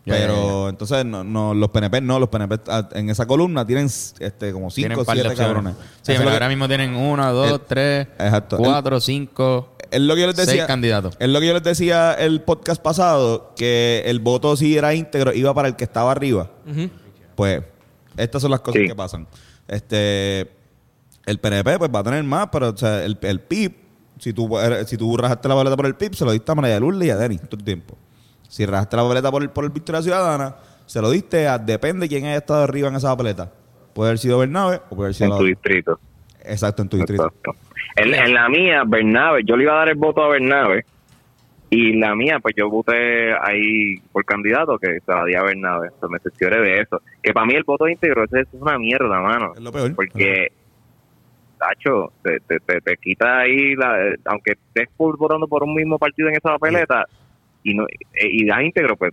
Pero entonces no, no, los PNP no, los PNP ah, en esa columna tienen este como Tienen cinco par de siete opciones. cabrones. Sí, Eso es mira, lo que- ahora mismo tienen uno, dos, El- tres, Exacto. cuatro, cinco, es lo que yo les seis decía. candidatos. Es lo que yo les decía el podcast pasado, que el voto si era íntegro iba para el que estaba arriba. Pues estas son las cosas Sí. que pasan. Este el PNP pues va a tener más, pero o sea, el, el PIB, si tú si tú rajaste la boleta por el PIB, se lo diste a María Lourdes y a Denis todo el tiempo. Si rajaste la boleta por el, por el Victoria Ciudadana, se lo diste a depende de quién haya estado arriba en esa papeleta. Puede haber sido Bernabe o puede haber sido en la tu distrito. Exacto, en tu distrito. En, en la mía, Bernabe, yo le iba a dar el voto a Bernabe y la mía, pues yo voté ahí por candidato que se la di a Bernabe. Pues me cercioré de eso. Que para mí el voto íntegro eso es una mierda, mano. Es lo peor. Porque, Tacho, te, te, te, te quita ahí, la, aunque estés votando por un mismo partido en esa papeleta, y no eh, y da íntegro, pues,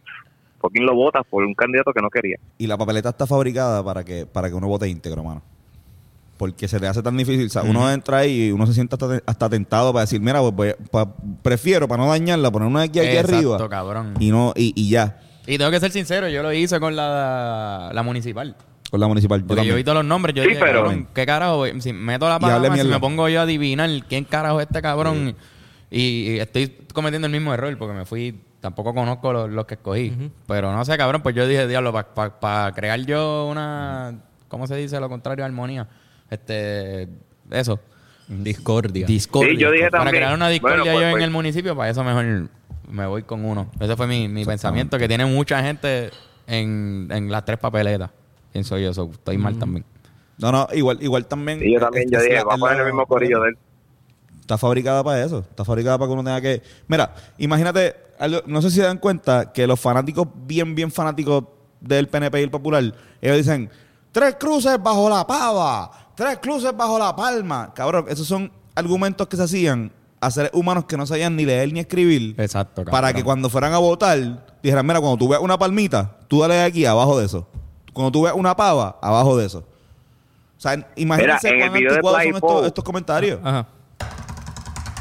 ¿por quién lo votas por un candidato que no quería? Y la papeleta está fabricada para que, para que uno vote íntegro, mano. Porque se te hace tan difícil. O sea, uno entra ahí y uno se siente hasta, hasta tentado para decir, mira, pues, voy- pa- prefiero para no dañarla, poner una aquí, aquí Exacto, arriba. cabrón. Y no, y, y ya. Y tengo que ser sincero, yo lo hice con la, la municipal. Con la municipal. Yo Porque yo vi todos los nombres, yo Sí, dije, pero- cabrón, ¿qué carajo? Si meto la palabra, si me pongo yo a adivinar quién carajo es este cabrón. Y, y estoy cometiendo el mismo error porque me fui, tampoco conozco los, los que escogí. Pero no sé, cabrón, pues yo dije, diablo, para crear yo una, ¿cómo se dice lo contrario? Armonía. Este, eso. Discordia. Discordia. Sí, yo dije Para también. crear una discordia Bueno, pues, yo en pues. el municipio, para eso mejor me voy con uno. Ese fue mi, mi pensamiento, que tiene mucha gente en, en las tres papeletas. Pienso yo, eso, estoy mal también. No, no, igual, igual también. Y yo también, es- yo dije, la- va a poner el mismo corillo de él. Está fabricada para eso. Está fabricada para que uno tenga que. Mira, imagínate, algo- no sé si se dan cuenta que los fanáticos, bien, bien fanáticos del PNP y el Popular, ellos dicen: tres cruces bajo la pava, tres cruces bajo la palma. Cabrón, esos son argumentos que se hacían a seres humanos que no sabían ni leer ni escribir. Exacto, cabrón. Para que cuando fueran a votar, dijeran: Mira, cuando tú veas una palmita, tú dale aquí abajo de eso. Cuando tú veas una pava, abajo de eso. O sea, imagínense en el cuán video de anticuados son estos, estos comentarios. Ajá.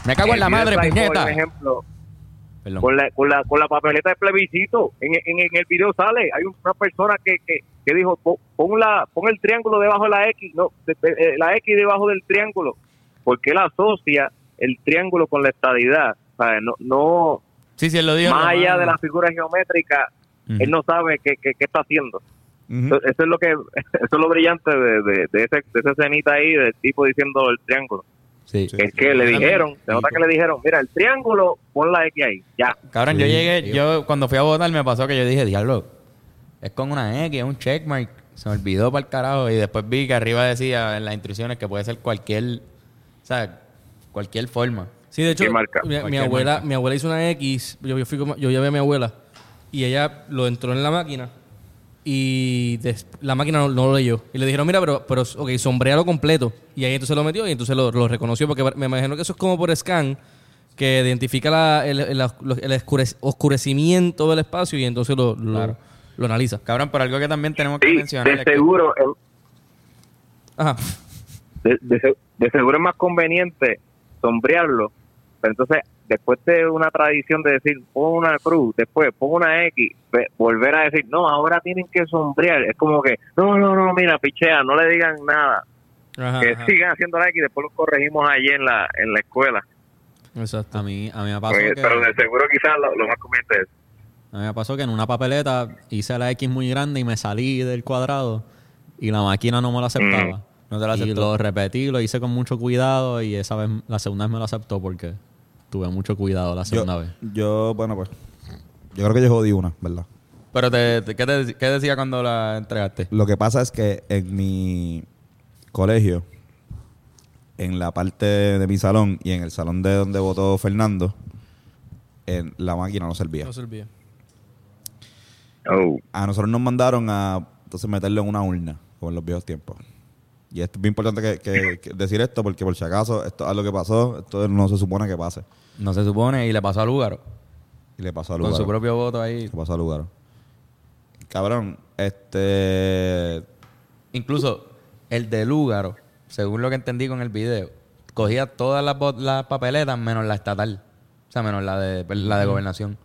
Me cago en la madre, puñeta. Por ejemplo, con la, con la, con la papeleta de plebiscito. En, en, en el video sale, hay una persona que, que, que dijo, "Pon- la, pon el triángulo debajo de la X, no, de- de- eh, la X debajo del triángulo, porque él asocia el triángulo con la estadidad. O sea, no, no Sí, sí, él lo dijo. más allá de la figura geométrica, él no sabe qué, qué, qué está haciendo. Eso es lo que, <laughs> eso es lo brillante de, de, de, ese, de esa escenita ahí del tipo diciendo el triángulo. Sí. Sí. Que es que le dijeron, se nota que le dijeron, mira, el triángulo, pon la X ahí, ya. Cabrón, yo llegué, tío. yo cuando fui a votar me pasó que yo dije, diablo, es con una X, es un checkmark. Se me olvidó para el carajo. Y después vi que arriba decía en las instrucciones que puede ser cualquier, o sea, cualquier forma. Sí, de hecho, mi, abuela, marca. mi abuela hizo una X, yo, yo fui como- yo llevé a mi abuela y ella lo entró en la máquina y des- la máquina no, no lo leyó. Y le dijeron, mira, pero, pero ok, sombrealo completo. Y ahí entonces lo metió y entonces lo, lo reconoció porque me imagino que eso es como por scan que identifica la- el, el- el oscure- oscurecimiento del espacio y entonces lo, lo, Claro. lo analiza. Cabrón, pero algo que también tenemos que mencionar de que- seguro, Ajá. de, de seguro es más conveniente sombrearlo, pero entonces después de una tradición de decir pon una cruz, después pon una X, ve- volver a decir no, ahora tienen que sombrear, es como que no, no, no, mira, pichea, no le digan nada, Ajá, que ajá. sigan haciendo la X y después lo corregimos allí en la en la escuela, Exacto. A mí, a mí me pasó Porque- que... pero de seguro quizás lo, lo más conveniente es A mí me pasó que en una papeleta hice la X muy grande y me salí del cuadrado y la máquina no me lo aceptaba. No te la y lo repetí, lo hice con mucho cuidado y esa vez, la segunda vez me lo aceptó porque tuve mucho cuidado la Yo, segunda vez. yo, bueno, pues. Yo creo que yo jodí una, ¿verdad? Pero te, te- ¿qué, te- qué decía cuando la entregaste? Lo que pasa es que en mi colegio, en la parte de mi salón y en el salón de donde votó Fernando, en la máquina no servía. No servía. oh, A nosotros nos mandaron a entonces meterlo en una urna, como en los viejos tiempos. Y esto es bien importante que, que- que decir esto, porque por si acaso esto es lo que pasó, esto no se supone que pase. No se supone y le pasó a Lugaro. Y le pasó a Con Lugaro. su propio voto ahí. Le pasó a Lugaro. Cabrón, este... Incluso el de Lúgaro, según lo que entendí con el video, cogía todas las, papeletas menos la estatal. O sea, menos la de, la de gobernación.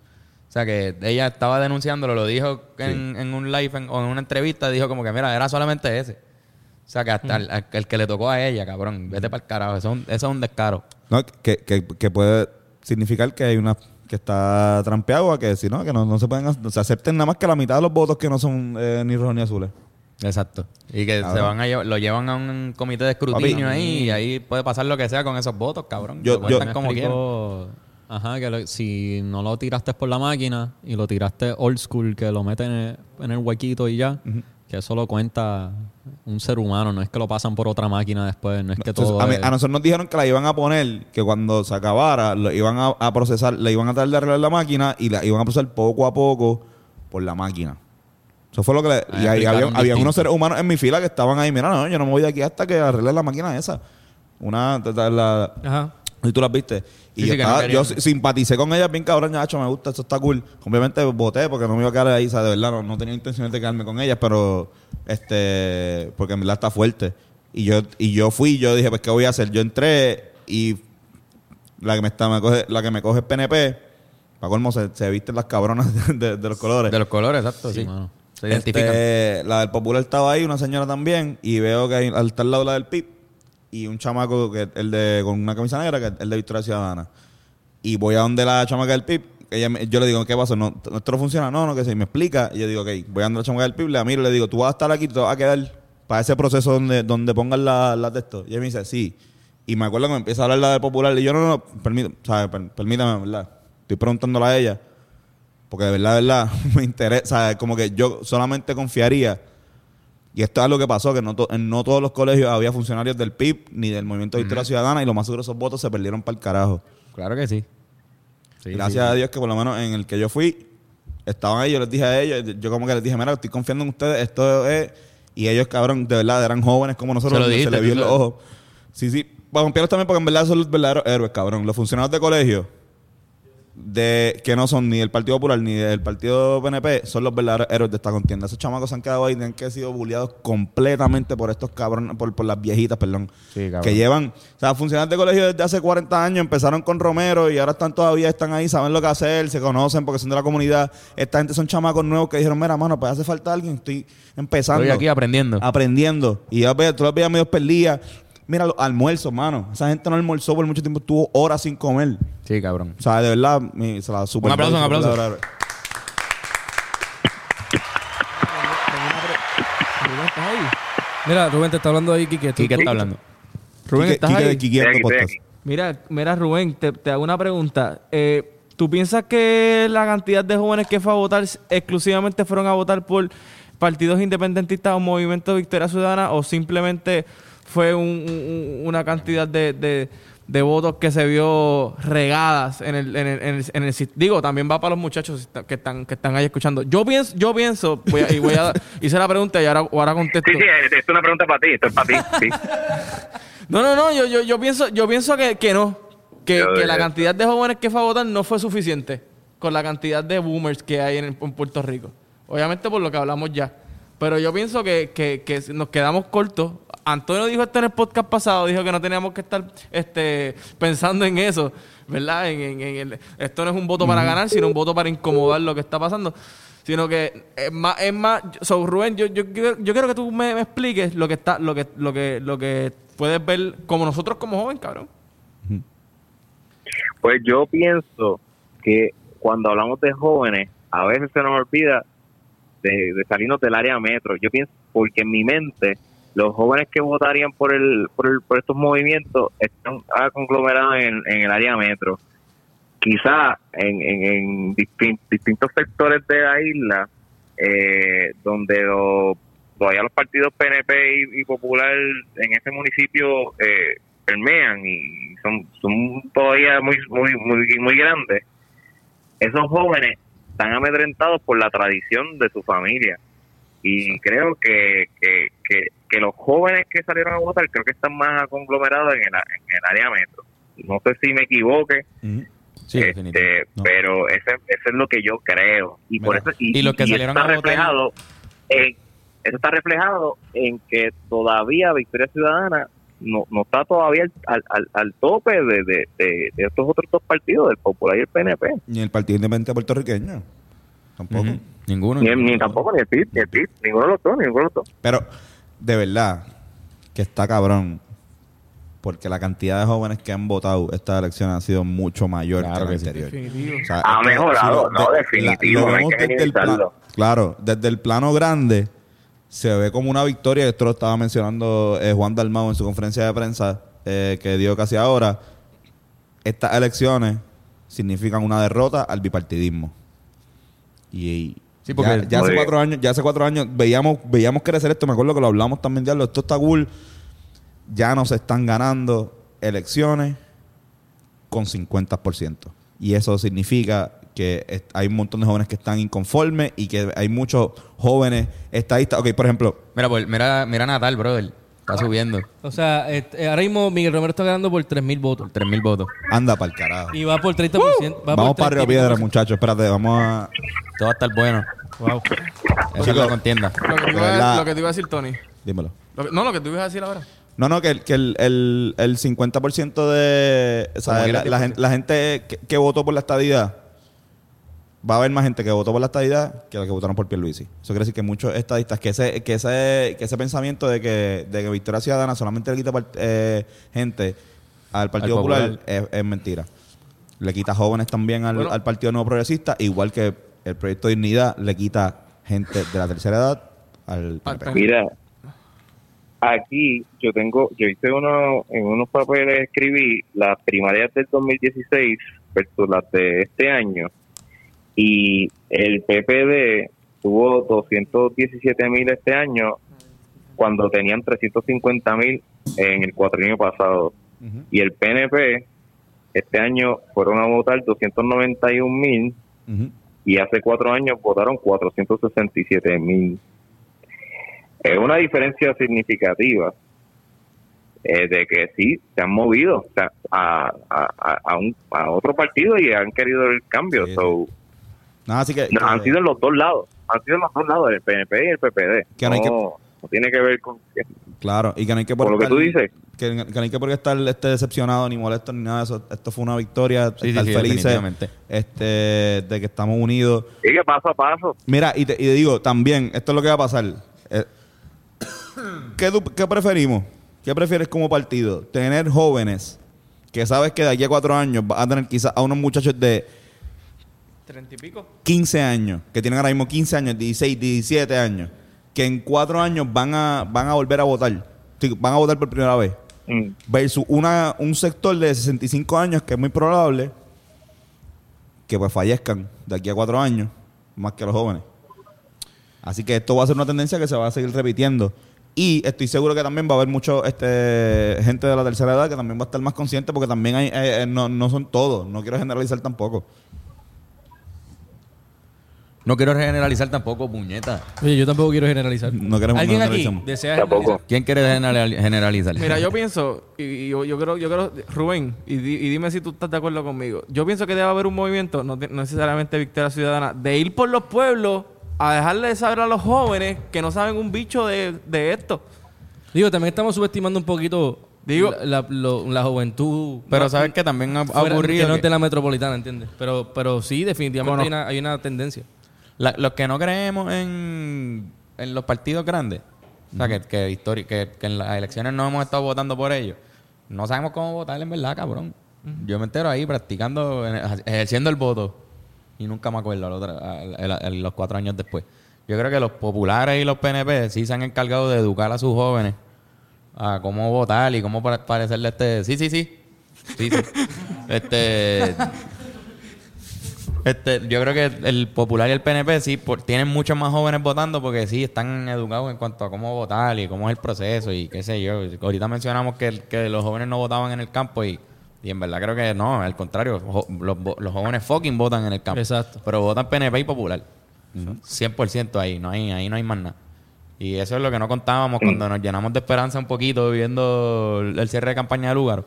O sea, que ella estaba denunciándolo, lo dijo en, en un live en- o en una entrevista, dijo como que, mira, era solamente ese. O sea, que hasta el, que le tocó a ella, cabrón, vete para el carajo. Eso es un, eso es un descaro. No, que, que, que puede significar que hay una que está trampeado a que si no, que no, no se pueden no se acepten nada más que la mitad de los votos que no son eh, ni rojos ni azules. Exacto. Y que Cabrón. se van a llevar- lo llevan a un comité de escrutinio Papi. ahí y ahí puede pasar lo que sea con esos votos, cabrón. Yo- yo- como explicó, ajá, que lo- si no lo tiraste por la máquina y lo tiraste old school, que lo meten en el, en el huequito y ya, que eso lo cuenta un ser humano, no es que lo pasan por otra máquina después, no es que Entonces, todo a, mí- es- a nosotros nos dijeron que la iban a poner, que cuando se acabara, lo iban a, a procesar, le iban a tratar de arreglar la máquina y la iban a procesar poco a poco por la máquina. Eso fue lo que le, Ah, y ahí había, había unos seres humanos en mi fila que estaban ahí, mira, no, yo no me voy de aquí hasta que arreglen la máquina esa. Una, la, la- Ajá. Y tú las viste. Y Sí, yo, sí, no simpaticé con ellas bien cabrón, ya, me gusta, eso está cool. Obviamente voté porque no me iba a quedar ahí, o sea, de verdad, no, no tenía intención de quedarme con ellas, pero este, porque en verdad está fuerte. Y yo, y yo fui, yo dije, pues, ¿qué voy a hacer? Yo entré y la que me está, me coge, la que me coge es PNP, para colmo se, se visten las cabronas <laughs> de, de- de los colores. De los colores, exacto, sí. mano. Se identifican. Este, la del popular estaba ahí, una señora también, y veo que hay, al estar al lado la del PIB y un chamaco que el de con una camisa negra que el de Victoria Ciudadana. Y voy a donde la chamaca del PIB, ella yo le digo, ¿qué pasó? No, esto no funciona, no, no, que se me explica. Y yo digo, ok, voy a donde la chamaca del PIB, le miro le digo, tú vas a estar aquí, te vas a quedar para ese proceso donde, donde pongan las la de esto. Y ella me dice, sí. Y me acuerdo que me empieza a hablar la del popular y yo, no, no, permítame, ¿sabes? Per- permítame, ¿verdad? Estoy preguntándola a ella. Porque de verdad, de verdad, <laughs> me interesa. Como que yo solamente confiaría. Y esto es algo que pasó, que no, to- en no todos los colegios había funcionarios del PIB ni del Movimiento de Victoria Ciudadana y lo más seguro esos votos se perdieron para el carajo. Claro que sí. Sí, Gracias sí, a Dios que por lo menos en el que yo fui, estaban ahí, yo les dije a ellos, yo como que les dije, mira, estoy confiando en ustedes, esto es... Y ellos, cabrón, de verdad, eran jóvenes como nosotros, Se lo donde dijiste, se les vio en los ojos. Sí, sí. Para también porque en verdad son los verdaderos héroes, cabrón. Los funcionarios de colegio, de que no son ni del Partido Popular ni del Partido PNP, son los verdaderos héroes de esta contienda. Esos chamacos se han quedado ahí y han que sido bulleados completamente por estos cabrones, por, por las viejitas, perdón. Sí, que llevan, o sea, funcionarios de colegio desde hace 40 años, empezaron con Romero y ahora están todavía, están ahí, saben lo que hacer, se conocen porque son de la comunidad. Esta gente son chamacos nuevos que dijeron, mira, mano, pues hace falta alguien, estoy empezando. Estoy aquí aprendiendo. aprendiendo. Y ya ves, tú las veías medio perdidas. Mira, los almuerzos, mano. Esa gente no almorzó por mucho tiempo, estuvo horas sin comer. Sí, cabrón. O sea, de verdad, mi- se la super Un aplauso, un aplauso. valorable. Rubén, ¿estás ahí? Mira, Rubén, te está hablando ahí, Quique. ¿Tú- ¿Y qué tú- está hablando? Rubén, Quique- ¿estás Quique ahí? de Estoy aquí, Podcast. Mira, mira, Rubén, te, te hago una pregunta. Eh, ¿Tú piensas que la cantidad de jóvenes que fue a votar exclusivamente fueron a votar por partidos independentistas o movimiento de Victoria Ciudadana o simplemente fue un- un- una cantidad de, de- de votos que se vio regadas en el, en el, en el- en el digo también va para los muchachos que están que están ahí escuchando yo pienso yo pienso voy a, y voy a <laughs> hice la pregunta y ahora, ahora contesto Sí, sí, es una pregunta para ti, esto es para ti, sí. <laughs> no, no, no, yo, yo, yo pienso, yo pienso que, que no. Que, Yo, que la cantidad de jóvenes que fue a votar no fue suficiente con la cantidad de boomers que hay en, en Puerto Rico. Obviamente por lo que hablamos ya. Pero yo pienso que, que, que nos quedamos cortos. Antonio dijo esto en el podcast pasado, dijo que no teníamos que estar este, pensando en eso, ¿verdad? En, en- en el- esto no es un voto para ganar, sino un voto para incomodar lo que está pasando. Sino que es más, es más, so, Rubén, yo, yo, quiero- yo quiero que tú me, me expliques lo que está, lo que, lo que, lo que puedes ver como nosotros como joven, cabrón. Pues yo pienso que cuando hablamos de jóvenes, a veces se nos olvida de, salirnos del área metro. Yo pienso, porque en mi mente, los jóvenes que votarían por el, por, el- por estos movimientos están ah, conglomerados en, en el área metro. Quizá en, en, en distin- distintos sectores de la isla, eh, donde lo- todavía los partidos PNP y, y Popular en ese municipio eh, permean y son, son todavía muy, muy, muy, muy grandes, esos jóvenes están amedrentados por la tradición de su familia. Y creo que, que, que, que los jóvenes que salieron a votar, creo que están más conglomerados en el, en el área metro. No sé si me equivoque. Sí, este. No. pero ese, eso es lo que yo creo. Y por eso y, y los que y salieron está a votar- reflejado en, eso está reflejado en que todavía Victoria Ciudadana no, no está todavía al, al, al- al tope de, de, de, de estos otros dos partidos, del Popular y el PNP. Ni el Partido Independiente puertorriqueño. Tampoco. Ninguno. Ni, ni tampoco ni el PIB, ni el PIB, ninguno de los dos, ninguno de los dos. Pero, de verdad, que está cabrón. Porque la cantidad de jóvenes que han votado esta elección ha sido mucho mayor Claro que la anterior. Definitivo. O sea, Ha mejorado, no, de- definitivo, no hay que. Claro, desde el plano grande se ve como una victoria. Esto lo estaba mencionando eh, Juan Dalmau en su conferencia de prensa eh, que dio casi ahora. Estas elecciones significan una derrota al bipartidismo. Y Sí, porque- ya, ya hace cuatro años, ya hace cuatro años veíamos, veíamos crecer esto. Me acuerdo que lo hablamos también ya. Esto está cool. Ya no se están ganando elecciones con 50%. Y eso significa que hay un montón de jóvenes que están inconformes y que hay muchos jóvenes estadistas. Ok, por ejemplo, Mira, pues, mira, mira Natal, brother. Está subiendo O sea, este, ahora mismo Miguel Romero está ganando por 3.000 votos. por 3.000 votos. Anda para el carajo. Y va por 30%. va Vamos por para Río 30%. Piedra, muchachos. Espérate, vamos a. Todo va a estar bueno. Wow. Esa es la contienda. Lo que, te iba, lo que te iba a decir, Tony. Dímelo. Lo que- no, lo que tú ibas a decir ahora. No, no, que, el- que el, el, el 50% de. O sea, la gente, la gente que, que votó por la estadidad. Va a haber más gente que votó por la estadidad que la que votaron por Pierluisi. Eso quiere decir que muchos estadistas, que ese, que ese, que ese pensamiento de que, de que Victoria Ciudadana solamente le quita eh, gente al Partido Al Popular, Popular. es, es mentira. Le quita jóvenes también al, Bueno. al Partido Nuevo Progresista, igual que el Proyecto Dignidad le quita gente de la tercera edad al PNP. Mira, aquí yo tengo, yo hice uno, en unos papeles escribí las primarias del 2016 versus las de este año y el PPD tuvo 217 mil este año cuando tenían 350 mil en el cuatrienio pasado y el PNP este año fueron a votar 291 mil Ujú. y hace cuatro años votaron 467 mil. Es una diferencia significativa eh, de que sí, se han movido o sea, a, a, a- a un, a otro partido y han querido el cambio. Sí, So, Así que, no, que- han sido en los dos lados, han sido en los dos lados, el PNP y el PPD. Que no hay que- no, no tiene que ver con... Claro, y que no hay que Por lo que tú dices. Que, que no hay que por qué estar este, decepcionado ni molesto ni nada de eso. Esto fue una victoria, Sí, estar sí, sí, felices este, de que estamos unidos. Sigue paso a paso. Mira, y te, y te digo también, esto es lo que va a pasar. Eh, ¿qué, tú- ¿Qué preferimos? ¿Qué prefieres como partido? Tener jóvenes que sabes que de aquí a cuatro años vas a tener quizás a unos muchachos de ¿Treinta y pico? 15 años, que tienen ahora mismo 15 años, 16, 17 años, que en cuatro años van a, van a volver a votar. Van a votar por primera vez. Mm. versus una, un sector de 65 años que es muy probable que pues fallezcan de aquí a cuatro años, más que los jóvenes. Así que esto va a ser una tendencia que se va a seguir repitiendo. Y estoy seguro que también va a haber mucho este, gente de la tercera edad que también va a estar más consciente porque también hay, eh, eh, no, no son todos, no quiero generalizar tampoco. No quiero generalizar tampoco, puñeta. Oye, yo tampoco quiero generalizar. No queremos- ¿Alguien no aquí generalizamos. desea Tampoco. generalizar? ¿Quién quiere general- generalizar? Mira, yo pienso, y, y yo, yo creo, yo creo, Rubén, y, di- y dime si tú estás de acuerdo conmigo. Yo pienso que debe haber un movimiento, no, te- no necesariamente Victoria Ciudadana, de ir por los pueblos a dejarle de saber a los jóvenes que no saben un bicho de, de esto. Digo, también estamos subestimando un poquito Digo- la, la- lo- la juventud. Pero no- sabes que también ha, ha fuera- ocurrido que no que es de la metropolitana, ¿entiendes? Pero, pero sí, definitivamente hay una, hay una tendencia. La- los que no creemos en, en los partidos grandes, o sea, que, que, histori- que, que en las elecciones no hemos estado votando por ellos, no sabemos cómo votar en verdad, cabrón. Yo me entero ahí practicando, en- ejerciendo el voto y nunca me acuerdo al- los cuatro años después. Yo creo que los populares y los PNP sí se han encargado de educar a sus jóvenes a cómo votar y cómo pa- parecerle este... Sí, sí, sí. Sí, sí. <laughs> este... Este, yo creo que el Popular y el PNP sí por- tienen muchos más jóvenes votando porque sí están educados en cuanto a cómo votar y cómo es el proceso y qué sé yo. Ahorita mencionamos que, que los jóvenes no votaban en el campo y, y en verdad creo que no, al contrario, jo- los, jóvenes fucking votan en el campo. Exacto. Pero votan PNP y Popular. 100% ahí, no hay, ahí no hay más nada. Y eso es lo que no contábamos cuando nos llenamos de esperanza un poquito viendo el cierre de campaña de lugar.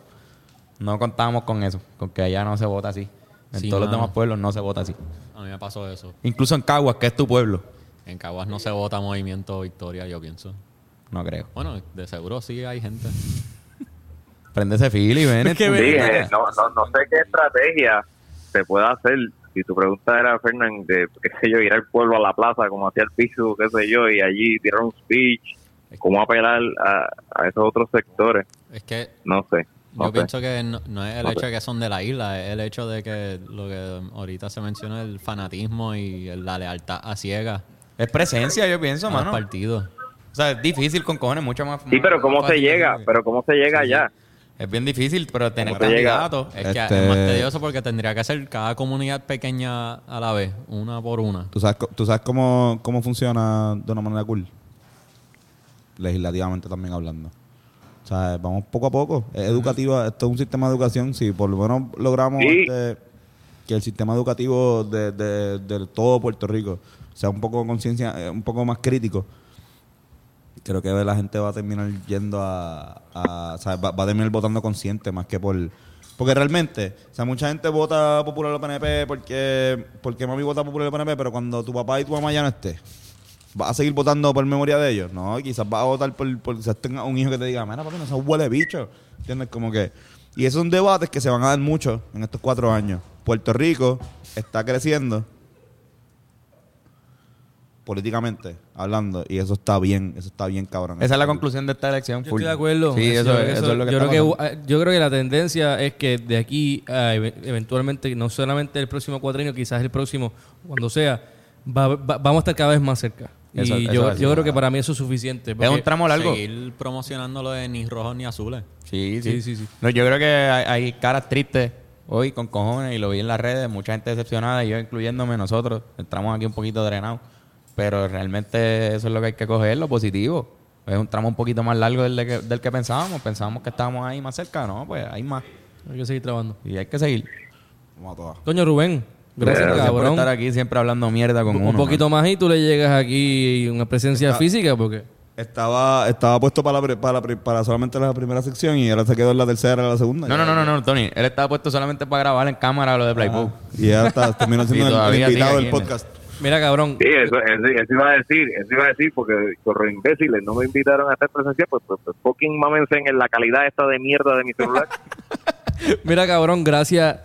No contábamos con eso, con que allá no se vota así. En Sí, todos los demás pueblos no se vota así. A mí me pasó eso. Incluso en Caguas, que es tu pueblo. En Caguas no se vota Movimiento Victoria, yo pienso. No creo. Bueno, de seguro sí hay gente. <laughs> Prende ese fili, ven. Es que tú, ven- Sí, eh, no, no, no sé qué estrategia se puede hacer. Si tu pregunta era, Fernán, de, qué sé yo, ir al pueblo a la plaza, como hacía el piso, qué sé yo, y allí tirar un speech, cómo apelar a, a esos otros sectores, Es que no sé. Yo pienso que no, no es el hecho de que son de la isla, es el hecho de que lo que ahorita se menciona, el fanatismo y la lealtad a ciegas Es presencia, yo pienso, a mano. partidos. O sea, es difícil con cojones, mucho más. Sí, pero ¿cómo se llega? que- Pero ¿cómo se llega allá? Es bien difícil, pero tener candidatos. Es que Este- es más tedioso porque tendría que ser cada comunidad pequeña a la vez, una por una. ¿Tú sabes, tú sabes cómo, cómo funciona de una manera cool? Legislativamente también hablando. O sea, vamos poco a poco. Es educativa, esto es un sistema de educación. Si por lo menos logramos Sí. este, que el sistema educativo de, de- de todo Puerto Rico sea un poco conciencia, eh, un poco más crítico, creo que la gente va a terminar yendo a, a- o sea, va, va a terminar votando consciente más que por porque realmente, o sea, mucha gente vota popular o PNP porque porque mami vota popular o PNP, pero cuando tu papá y tu mamá ya no esté, ¿vas a seguir votando por memoria de ellos? No, quizás vas a votar por, por quizás tenga un hijo que te diga, mira papi, no seas huele bicho. ¿Entiendes? Como que y esos son debates que se van a dar mucho en estos cuatro años. Puerto Rico está creciendo políticamente hablando y eso está bien, eso está bien cabrón. Esa es la conclusión de esta elección. Yo full. estoy de acuerdo. Sí, Yo eso, creo es- que eso es lo que yo está creo que pasando. uh, yo creo que la tendencia es que de aquí a eve- eventualmente no solamente el próximo cuatrienio, quizás el próximo cuando sea, va- va- vamos a estar cada vez más cerca. Eso- y eso yo, yo creo que para mí eso es suficiente. Es un tramo largo. Seguir promocionando lo de ni rojos ni azules. Sí, sí. Sí, sí, sí. No, yo creo que hay, hay caras tristes hoy con cojones y lo vi en las redes, mucha gente decepcionada y yo incluyéndome nosotros. Entramos aquí un poquito drenados. Pero realmente eso es lo que hay que coger, lo positivo. Es un tramo un poquito más largo del, de que, del que pensábamos. Pensábamos que estábamos ahí más cerca, ¿no? Pues hay más. Hay que seguir trabajando. Y hay que seguir. Vamos a todas. Coño, Rubén, gracias, Gracias por cabrón. estar aquí siempre hablando mierda con un uno. poquito más y tú le llegas aquí una presencia física porque... Estaba, estaba puesto para, la para, la para solamente la primera sección y ahora se quedó en la tercera y la segunda. No, no, no, no, no, Tony. Él estaba puesto solamente para grabar en cámara lo de Playbook. Y ahora está, terminó siendo <laughs> el- invitado del en podcast. Mira, cabrón. Sí, eso, eso, eso iba a decir, eso iba a decir, porque corro imbéciles, no me invitaron a estar presencial, pues, pues, pues fucking mámense en la calidad esta de mierda de mi celular. <laughs> Mira, cabrón, gracias.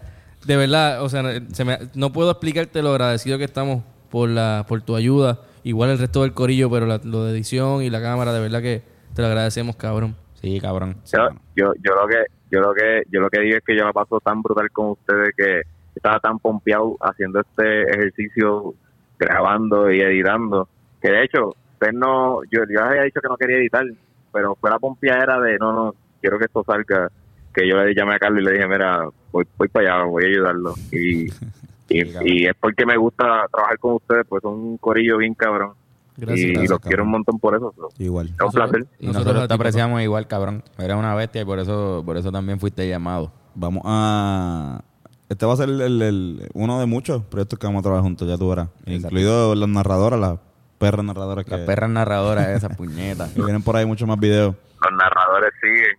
De verdad, o sea, se me- no puedo explicarte lo agradecido que estamos por la por tu ayuda. Igual el resto del corillo, pero la- lo de edición y la cámara, de verdad que te lo agradecemos, cabrón. Sí, cabrón. yo, yo, yo lo que, yo lo que, yo lo que digo es que yo me paso tan brutal con ustedes que estaba tan pompeado haciendo este ejercicio, grabando y editando, que de hecho, usted no, yo, yo había dicho que no quería editar, pero fue la pompeadera de no, no, quiero que esto salga, que yo le llamé a Carlos y le dije, mira, voy, voy para allá, voy a ayudarlo. Y, <laughs> y, y es porque me gusta trabajar con ustedes, pues son un corillo bien cabrón. Gracias, y gracias, los cabrón. quiero un montón por eso. so, Igual. Es un placer. Y Nosotros nosotros, te apreciamos igual, cabrón. Eres una bestia y por eso, por eso también fuiste llamado. Vamos a... Este va a ser el, el- el- uno de muchos proyectos que vamos a trabajar juntos, ya tú verás. Incluido las narradoras, las perras narradoras que, Las perras narradoras esas <laughs> puñetas. que vienen por ahí muchos más videos. Los narradores siguen.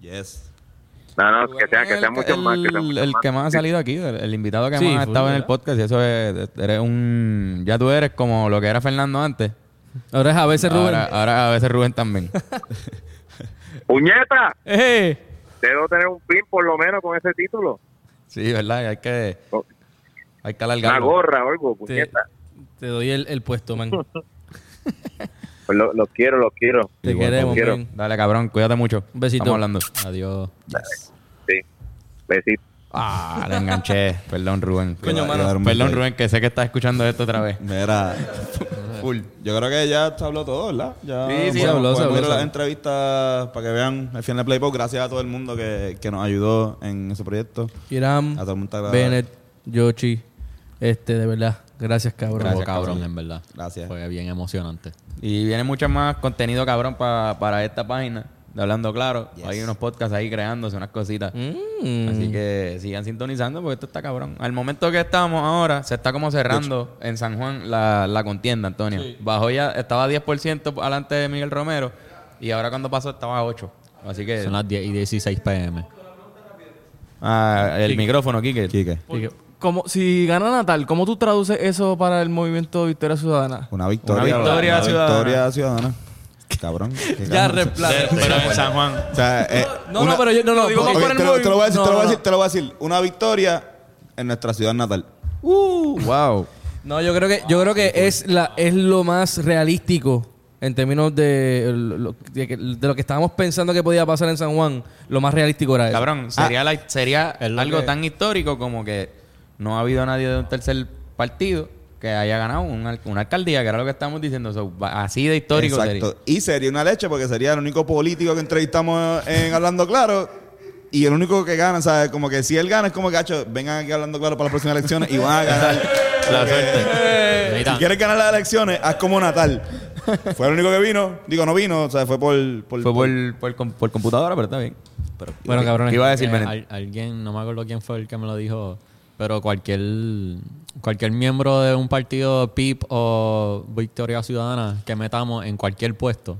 Yes. No, no, que sea, que sea El- mucho más. Que sea el, mucho el más. que más ha salido aquí, el, el invitado que Sí, más ha estado en el podcast. Y eso es, eres un... Ya tú eres como lo que era Fernando antes. Ahora es a veces Rubén. Ahora, ahora a veces Rubén también. <laughs> ¡Puñeta! ¡Eh! Debo tener un pin por lo menos con ese título. Sí, ¿verdad? Hay que... Oh. Hay que Una alargarlo. gorra o algo, Te, puñeta. te doy el, el puesto, man. <laughs> Pues lo- los quiero, los quiero. Te Igual, queremos, quiero. Dale, cabrón. Cuídate mucho. Un besito. Estamos hablando. Adiós. Sí. Besito. Ah, le enganché. <laughs> Perdón, Rubén. Coño, mano. Perdón. Rubén, que sé que estás escuchando esto otra vez. Mira, <laughs> full. Yo creo que ya se habló todo, ¿verdad? Ya Sí, sí, se habló, se habló, las entrevistas para que vean el final de Playbook. Gracias a todo el mundo que, que nos ayudó en ese proyecto. Hiram, A todo el mundo te Bennett, Yoshi, este, de verdad. Gracias, cabrón. Gracias, cabrón, cabrón. en verdad. Gracias. Fue bien emocionante. Y viene mucho más contenido, cabrón, pa- para esta página de Hablando Claro. Hay unos podcasts ahí creándose, unas cositas. Mm. Así que sigan sintonizando porque esto está cabrón. Al momento que estamos ahora, se está como cerrando en San Juan la, la contienda, Antonio. Bajó ya, estaba 10% adelante de Miguel Romero y ahora cuando pasó estaba a 8. Así que... Son las 10 y 16 pm. Ah, el micrófono, Kike. Quique. Y que- Como, si gana Natal, ¿cómo tú traduces eso para el movimiento Victoria Ciudadana? Una victoria. Una victoria una ciudadana. victoria ciudadana. Cabrón. Ya, repla- Pero en San Juan. O sea, eh, No, no, pero yo- no, no, digo, por el te, lo, te lo voy a decir, te lo voy a decir, no. te lo voy a decir. Una victoria en nuestra ciudad natal. wow. No, yo creo que, yo creo que es la, es lo más realístico en términos de lo, de lo que estábamos pensando que podía pasar en San Juan. Lo más realístico era eso. Cabrón, sería, la- sería algo que- tan histórico como que no ha habido nadie de un tercer partido que haya ganado una alcaldía, que era lo que estamos diciendo. Va- así de histórico Exacto. sería. Y sería una leche porque sería el único político que entrevistamos en Hablando Claro. Y el único que gana, ¿sabes? Como que si él gana es como que, hacho, vengan aquí hablando claro para las próximas elecciones y van a ganar. <laughs> La suerte. Si quieres ganar las elecciones, haz como Natal. Fue el único que vino. Digo, no vino, o sea, fue por... por, Fue por, por, por computadora, pero está bien. Pero, Bueno, cabrones. ¿Qué iba a decir, eh, alguien, no me acuerdo quién fue el que me lo dijo, pero cualquier cualquier miembro de un partido PIP o Victoria Ciudadana que metamos en cualquier puesto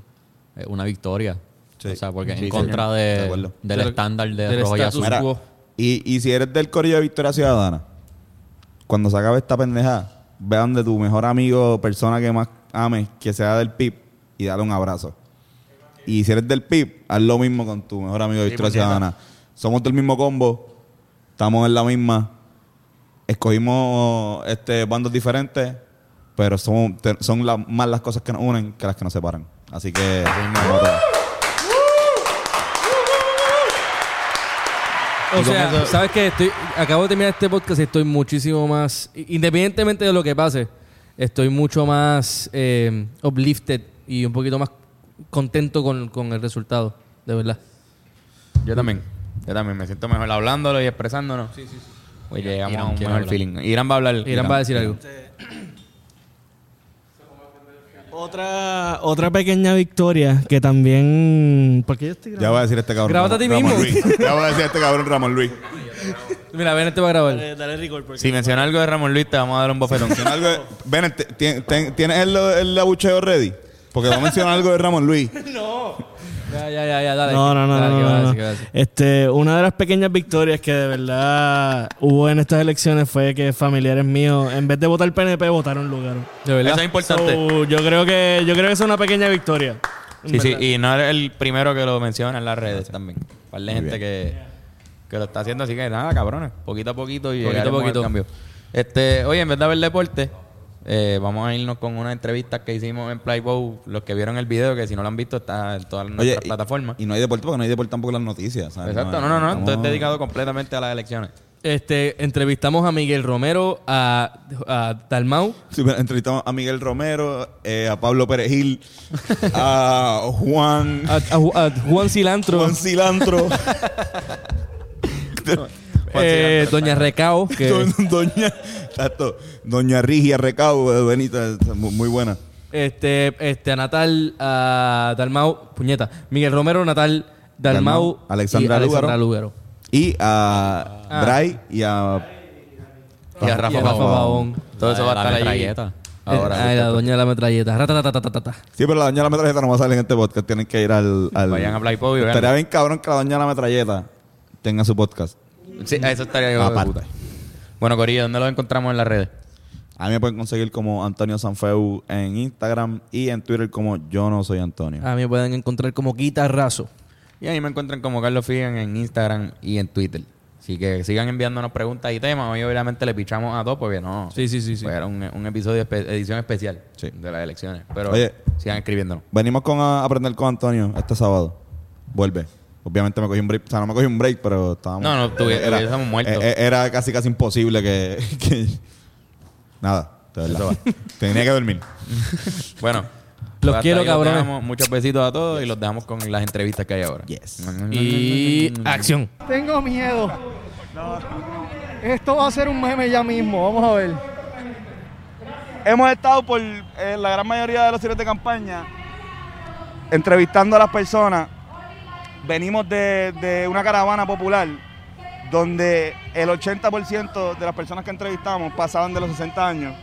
es una victoria. Sí. O sea, porque Sí, en sí, contra de del estándar de del rojo y azul. Mira, y, y si eres del corillo de Victoria Ciudadana, cuando se acabe esta pendeja, ve donde tu mejor amigo, persona que más ames, que sea del PIB, y dale un abrazo. Y si eres del PIB, haz lo mismo con tu mejor amigo de Victoria. Ciudadana. Somos del mismo combo, estamos en la misma, escogimos este bandos diferentes, pero somos, te- son la- más las cosas que nos unen que las que nos separan. Así que... O sea, eso- ¿sabes qué? Estoy, acabo de terminar este podcast y estoy muchísimo más... Independientemente de lo que pase, estoy mucho más eh, uplifted y un poquito más contento con, con el resultado, de verdad. Yo también. Yo también me siento mejor hablándolo y expresándonos. Sí, sí, sí. Pues llegamos Irán a un mejor hablar. feeling. Irán va a hablar. Irán va a decir algo. Otra, otra pequeña victoria que también. Porque yo estoy Ya voy a decir este cabrón. Grábate a ti mismo. Luis. Ya voy a decir este cabrón Ramón Luis. Mira, ven, este va a grabar. Dale, dale record porque- Si menciona algo de Ramón Luis, te vamos a dar un bofetón. Algo de- Bennett, te- tien- ten- ¿tienes el, el abucheo ready? Porque va a mencionar algo de Ramón Luis. <laughs> Ya, ya, ya, ya, dale. No, no, no, Dale, no, ¿qué vas a no, no. ¿Qué vas a decir? Este, una de las pequeñas victorias que de verdad hubo en estas elecciones fue que familiares míos, en vez de votar PNP, votaron Lugaro. De verdad. Eso es importante. So, yo creo que yo creo que es una pequeña victoria. Sí, sí, y no eres el primero que lo menciona en las redes también. Hay gente que, que lo está haciendo, así que nada, cabrones. Poquito a poquito y Poquito a llegaremos al poquito. cambio. Este, oye, en vez de ver deporte, eh, vamos a irnos con una entrevista que hicimos en Playboy. Los que vieron el video, que si no lo han visto, está en todas nuestras Oye, y- plataformas. Y, no hay deporte porque no hay deporte tampoco en las noticias. ¿sabes? Exacto, no, no, no. Esto es estamos- dedicado completamente a las elecciones. Este, entrevistamos a Miguel Romero, a, a Dalmau, Sí, pero entrevistamos a Miguel Romero, eh, a Pablo Perejil, a Juan, a, a Ju- a Juan Cilantro, Juan Cilantro, <laughs> eh, Doña Recao, que Doña, exacto, Doña Rigia Recau, eh, Benita, muy, buena. este, este, a Natal, a Dalmau, puñeta, Miguel Romero, Natal, Dalmau, Dalmau, Alexandra y. Lúgaro. Y a Ah. Bray y a Y a Rafa y a Rafa Pavón. Pavón. Todo eso va a estar ahí. metralleta. Ahora. Ay, la doña de la metralleta. Ratatatatata. Sí, pero la doña de la metralleta no va a salir en este podcast. Tienen que ir al. al Vayan a vean. Estaría bien cabrón que la doña de la metralleta tenga su podcast. Sí, eso estaría yo. Aparte. Bueno, Corillo, ¿dónde lo encontramos en las redes? A mí me pueden conseguir como Antonio Sanfeu en Instagram y en Twitter como Yo No Soy Antonio. A mí me pueden encontrar como guitarrazo. Y ahí me encuentran como Carlos Figan en Instagram y en Twitter. Así que sigan enviándonos preguntas y temas. Hoy obviamente le pichamos a dos porque no. Sí, sí, sí, sí. Fue un, un episodio, espe- edición especial Sí. de las elecciones. Pero Oye. sigan escribiéndonos. Venimos con a aprender con Antonio este sábado. Vuelve. Obviamente me cogí un break. O sea, no me cogí un break, pero estábamos. No, no, tuvi- era, hubiésemos muerto. eh, eh, Era casi casi imposible que. <laughs> que- nada, de verdad. <laughs> Tenía que dormir. <laughs> Bueno. Los hasta quiero, cabrones. Muchos besitos a todos y los dejamos con las entrevistas que hay ahora. Yes. Y acción. Tengo miedo. Esto va a ser un meme ya mismo. Vamos a ver. Hemos estado por eh, la gran mayoría de los cierres de campaña entrevistando a las personas. Venimos de, de una caravana popular donde el 80% de las personas que entrevistamos pasaban de los 60 años.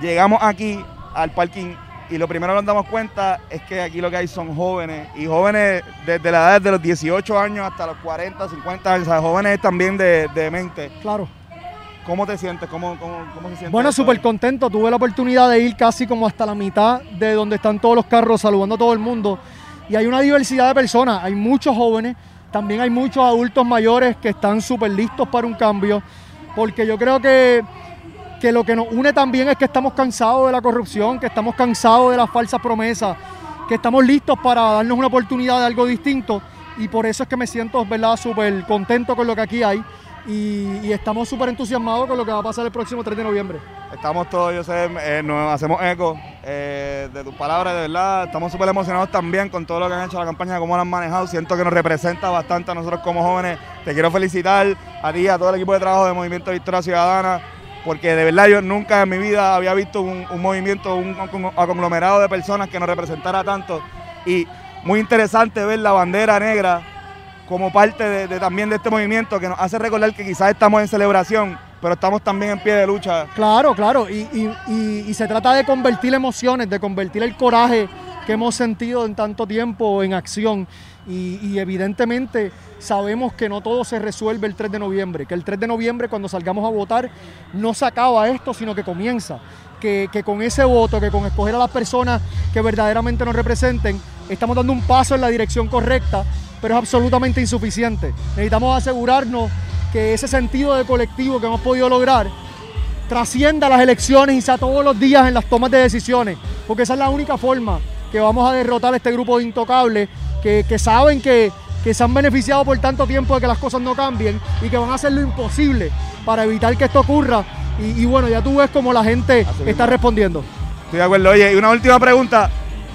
Llegamos aquí al parking y lo primero que nos damos cuenta es que aquí lo que hay son jóvenes y jóvenes desde la edad de los 18 años hasta los 40, 50 años, o sea, jóvenes también de, de mente. Claro. ¿Cómo te sientes? ¿Cómo, cómo, cómo se siente? Bueno, súper contento. Tuve la oportunidad de ir casi como hasta la mitad de donde están todos los carros saludando a todo el mundo. Y hay una diversidad de personas. Hay muchos jóvenes, también hay muchos adultos mayores que están súper listos para un cambio. Porque yo creo que, que lo que nos une también es que estamos cansados de la corrupción, que estamos cansados de las falsas promesas, que estamos listos para darnos una oportunidad de algo distinto. Y por eso es que me siento, súper contento con lo que aquí hay. Y, estamos súper entusiasmados con lo que va a pasar el próximo 3 de noviembre. Estamos todos, yo sé, eh, nos hacemos eco eh, de tus palabras, de verdad. Estamos súper emocionados también con todo lo que han hecho la campaña, cómo la han manejado. Siento que nos representa bastante a nosotros como jóvenes. Te quiero felicitar a ti, a todo el equipo de trabajo de Movimiento Victoria Ciudadana, porque de verdad yo nunca en mi vida había visto un, un movimiento, un, con- conglomerado de personas que nos representara tanto. Y muy interesante ver la bandera negra como parte de, también de este movimiento que nos hace recordar que quizás estamos en celebración, pero estamos también en pie de lucha Claro, claro, y, y- y- y se trata de convertir emociones, de convertir el coraje que hemos sentido en tanto tiempo en acción. Y, y evidentemente sabemos que no todo se resuelve el 3 de noviembre, que el 3 de noviembre cuando salgamos a votar no se acaba esto, sino que comienza. Que, que con ese voto, que con escoger a las personas que verdaderamente nos representen, estamos dando un paso en la dirección correcta, pero es absolutamente insuficiente. Necesitamos asegurarnos que ese sentido de colectivo que hemos podido lograr trascienda las elecciones y sea todos los días en las tomas de decisiones, porque esa es la única forma que vamos a derrotar a este grupo de intocables que, que saben que, que se han beneficiado por tanto tiempo de que las cosas no cambien y que van a hacer lo imposible para evitar que esto ocurra. Y, y bueno, ya tú ves cómo la gente está respondiendo. Estoy de acuerdo. Oye, y una última pregunta.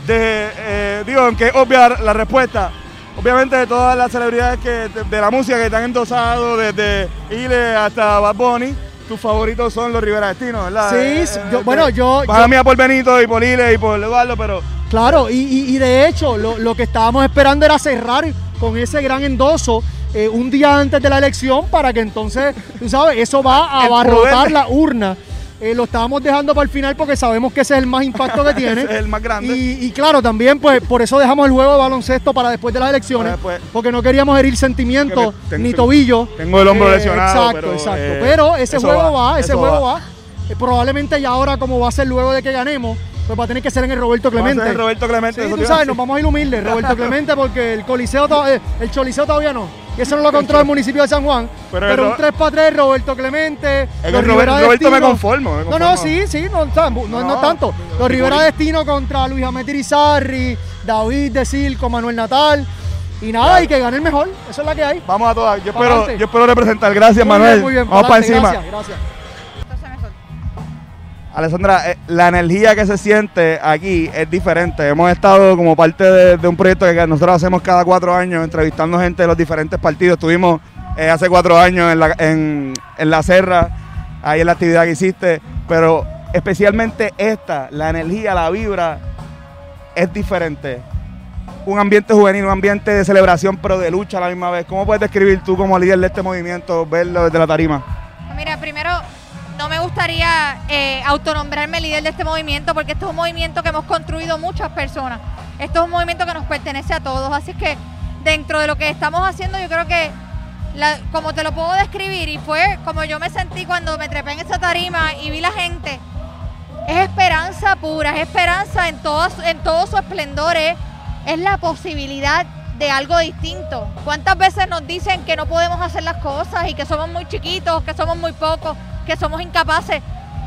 De, eh, digo, aunque obvia la respuesta. Obviamente de todas las celebridades que, de, la música que te han endosado, desde Ile hasta Bad Bunny, tus favoritos son los Rivera Destino, ¿verdad? Sí, Eh, eh, yo- bueno, yo- Para mí por Benito y por Ile y por Eduardo, pero Claro, y, y- y de hecho, lo, lo que estábamos esperando era cerrar con ese gran endoso eh, un día antes de la elección para que entonces, tú sabes, eso va a <laughs> abarrotar la urna. Eh, lo estábamos dejando para el final porque sabemos que ese es el más impacto que <laughs> tiene. Ese es el más grande. Y, y claro, también pues por eso dejamos el juego de baloncesto para después de las elecciones, después. porque no queríamos herir sentimientos ni tobillo. tengo el hombro Eh, lesionado, Exacto, pero, exacto. eh, pero ese juego va, va, ese juego va. va. Eh, probablemente ya ahora como va a ser luego de que ganemos, pues va a tener que ser en el Roberto Clemente. el Roberto Clemente, Sí, tú sabes, nos vamos a ir humildes, Roberto <laughs> Clemente, porque el Coliseo, el Choliseo todavía no. Eso no lo controla el municipio de San Juan. Pero un Ro- 3 para 3, Roberto Clemente. que los el Robert- Rivera Roberto me conformo, me No, conformo. no, sí, sí, no, no, no, No, tanto. Los Rivera Destino contra Luis Amet Irizarry, David de Circo, Manuel Natal. Y nada, Claro. y que gane el mejor. Eso es la que hay. Vamos a todas. Yo Para espero, yo espero representar. Gracias, Muy Manuel. bien, muy bien. Vamos para adelante, encima. Gracias, gracias. Alessandra, eh, la energía que se siente aquí es diferente. Hemos estado como parte de, un proyecto que nosotros hacemos cada cuatro años, entrevistando gente de los diferentes partidos. Estuvimos eh, hace cuatro años en la, en, en la Serra, ahí en la actividad que hiciste, pero especialmente esta, la energía, la vibra, es diferente. Un ambiente juvenil, un ambiente de celebración, pero de lucha a la misma vez. ¿Cómo puedes describir tú como líder de este movimiento, verlo desde la tarima? Mira, primero, gustaría eh, autonombrarme líder de este movimiento porque esto es un movimiento que hemos construido muchas personas. Esto es un movimiento que nos pertenece a todos. Así que dentro de lo que estamos haciendo, yo creo que, como te lo puedo describir, y fue como yo me sentí cuando me trepé en esa tarima y vi la gente, es esperanza pura, es esperanza en, toda su- en todo su esplendor, es, es la posibilidad de algo distinto. ¿Cuántas veces nos dicen que no podemos hacer las cosas y que somos muy chiquitos, que somos muy pocos, que somos incapaces?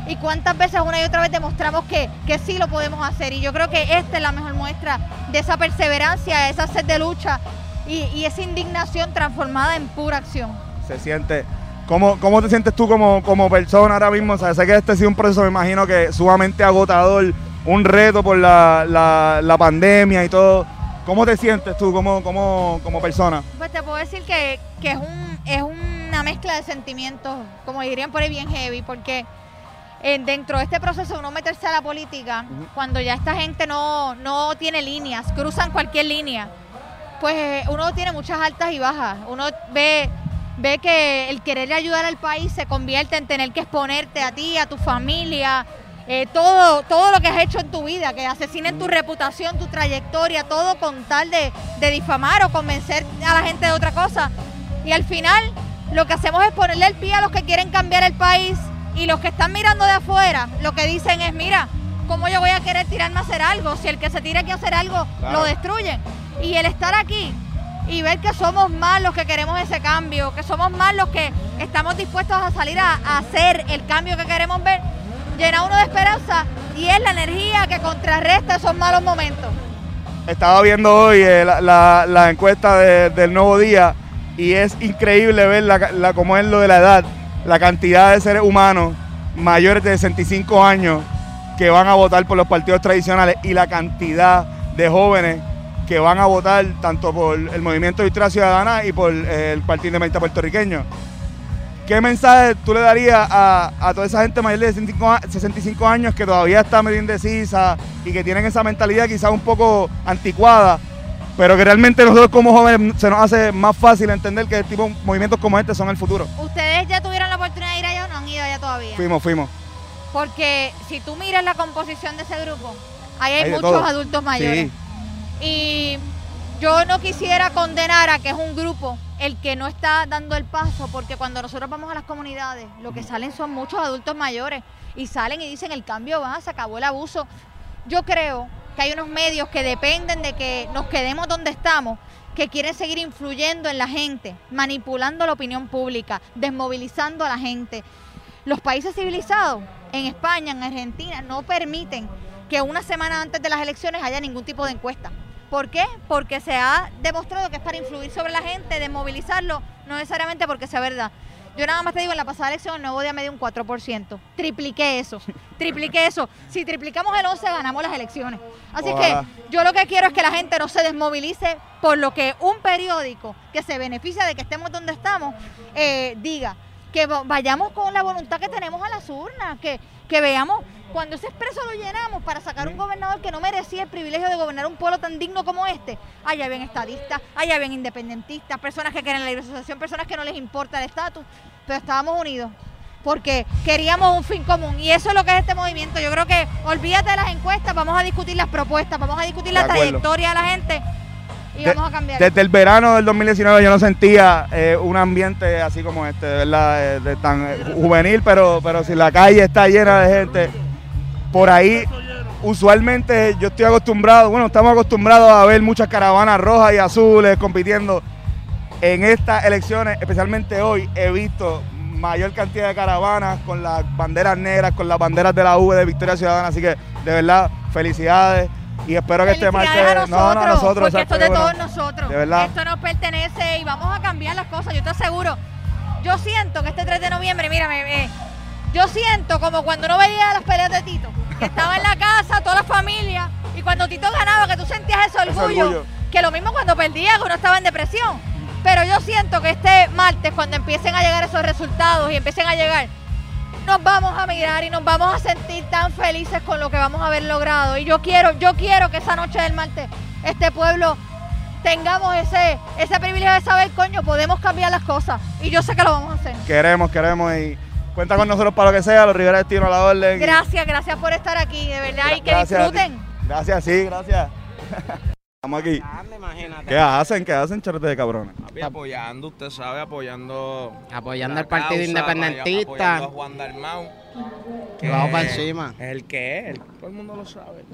¿Y cuántas veces una y otra vez demostramos que, que sí lo podemos hacer? Y yo creo que esta es la mejor muestra de esa perseverancia, esa sed de lucha y, y esa indignación transformada en pura acción. se siente. ¿Cómo, cómo te sientes tú como, como persona ahora mismo? O sea, sé que este ha sido un proceso, me imagino que sumamente agotador, un reto por la, la, la pandemia y todo. ¿Cómo te sientes tú como, como, como persona? Pues te puedo decir que, que es, un, es una mezcla de sentimientos, como dirían por ahí, bien heavy, porque eh, dentro de este proceso uno meterse a la política, cuando ya esta gente no, no tiene líneas, cruzan cualquier línea, pues eh, uno tiene muchas altas y bajas. Uno ve, ve que el querer ayudar al país se convierte en tener que exponerte a ti, a tu familia, eh, todo, todo lo que has hecho en tu vida, que asesinen tu reputación, tu trayectoria, todo con tal de, de difamar o convencer a la gente de otra cosa. Y al final lo que hacemos es ponerle el pie a los que quieren cambiar el país y los que están mirando de afuera, lo que dicen es, mira, ¿cómo yo voy a querer tirarme a hacer algo? Si el que se tira aquí a hacer algo Claro. lo destruyen. Y el estar aquí y ver que somos más los que queremos ese cambio, que somos más los que estamos dispuestos a salir a, a hacer el cambio que queremos ver, llena uno de esperanza y es la energía que contrarresta esos malos momentos. Estaba viendo hoy eh, la, encuesta de- del nuevo día y es increíble ver la, la- cómo es lo de la edad, la cantidad de seres humanos mayores de 65 años que van a votar por los partidos tradicionales y la cantidad de jóvenes que van a votar tanto por el Movimiento de Ciudadana y por eh, el Partido Independiente Puertorriqueño. ¿Qué mensaje tú le darías a, a toda esa gente mayor de 65, a- 65 años que todavía está medio indecisa y que tienen esa mentalidad quizás un poco anticuada, pero que realmente nosotros como jóvenes se nos hace más fácil entender que tipo de movimientos como este son el futuro? ¿Ustedes ya tuvieron la oportunidad de ir allá o no han ido allá todavía? Fuimos, fuimos. Porque si tú miras la composición de ese grupo, Ahí hay, muchos todo. adultos mayores. Y yo no quisiera condenar a que es un grupo el que no está dando el paso, porque cuando nosotros vamos a las comunidades, lo que salen son muchos adultos mayores y salen y dicen el cambio va, se acabó el abuso. Yo creo que hay unos medios que dependen de que nos quedemos donde estamos, que quieren seguir influyendo en la gente, manipulando la opinión pública, desmovilizando a la gente. Los países civilizados, en España, en Argentina, no permiten que una semana antes de las elecciones haya ningún tipo de encuesta. ¿Por qué? Porque se ha demostrado que es para influir sobre la gente, desmovilizarlo, no necesariamente porque sea verdad. Yo nada más te digo, en la pasada elección el Nuevo Día me dio un 4%. Tripliqué eso. Tripliqué eso. Si triplicamos el 11, ganamos las elecciones. Así Ojalá. que yo lo que quiero es que la gente no se desmovilice por lo que un periódico que se beneficia de que estemos donde estamos eh, diga. Que va- vayamos con la voluntad que tenemos a las urnas, que, que veamos cuando ese expreso lo llenamos para sacar un gobernador que no merecía el privilegio de gobernar un pueblo tan digno como este. Allá ven estadistas, allá ven independentistas, personas que quieren la libre asociación, personas que no les importa el estatus, pero estábamos unidos porque queríamos un fin común y eso es lo que es este movimiento. Yo creo que olvídate de las encuestas, vamos a discutir las propuestas, vamos a discutir De la acuerdo. trayectoria de la gente y De- vamos a cambiar. Desde el verano del 2019 yo no sentía eh, un ambiente así como este, de verdad, eh, de tan eh, juvenil, pero, pero si la calle está llena de gente, por ahí usualmente yo estoy acostumbrado, bueno, estamos acostumbrados a ver muchas caravanas rojas y azules compitiendo. En estas elecciones, especialmente hoy, he visto mayor cantidad de caravanas con las banderas negras, con las banderas de la V de Victoria Ciudadana, así que de verdad, felicidades y espero que este martes... A nosotros, no, no, nosotros, porque esto es de todos nosotros. De verdad. Esto nos pertenece y vamos a cambiar las cosas, yo te aseguro. Yo siento que este 3 de noviembre, mírame, eh, yo siento como cuando uno veía las peleas de Tito, que estaba en la casa, toda la familia, y cuando Tito ganaba, que tú sentías ese Ese orgullo, orgullo. que lo mismo cuando perdía, que uno estaba en depresión. Pero yo siento que este martes, cuando empiecen a llegar esos resultados y empiecen a llegar, nos vamos a mirar y nos vamos a sentir tan felices con lo que vamos a haber logrado. Y yo quiero, yo quiero que esa noche del martes este pueblo tengamos ese, ese privilegio de saber, coño, podemos cambiar las cosas. Y yo sé que lo vamos a hacer. Queremos, queremos y cuenta con nosotros para lo que sea, los Rivera Destino a la orden. Gracias, gracias por estar aquí, de verdad, y que disfruten. Gracias, sí, gracias. <laughs> Estamos aquí. ¿Qué hacen? ¿Qué hacen, charete de cabrones? Papi, apoyando, usted sabe, apoyando. Apoyando la el Partido causa, Independentista. Apoyando a Juan Dalmau. que Vamos pa' es encima. El que es, el- todo el mundo lo sabe.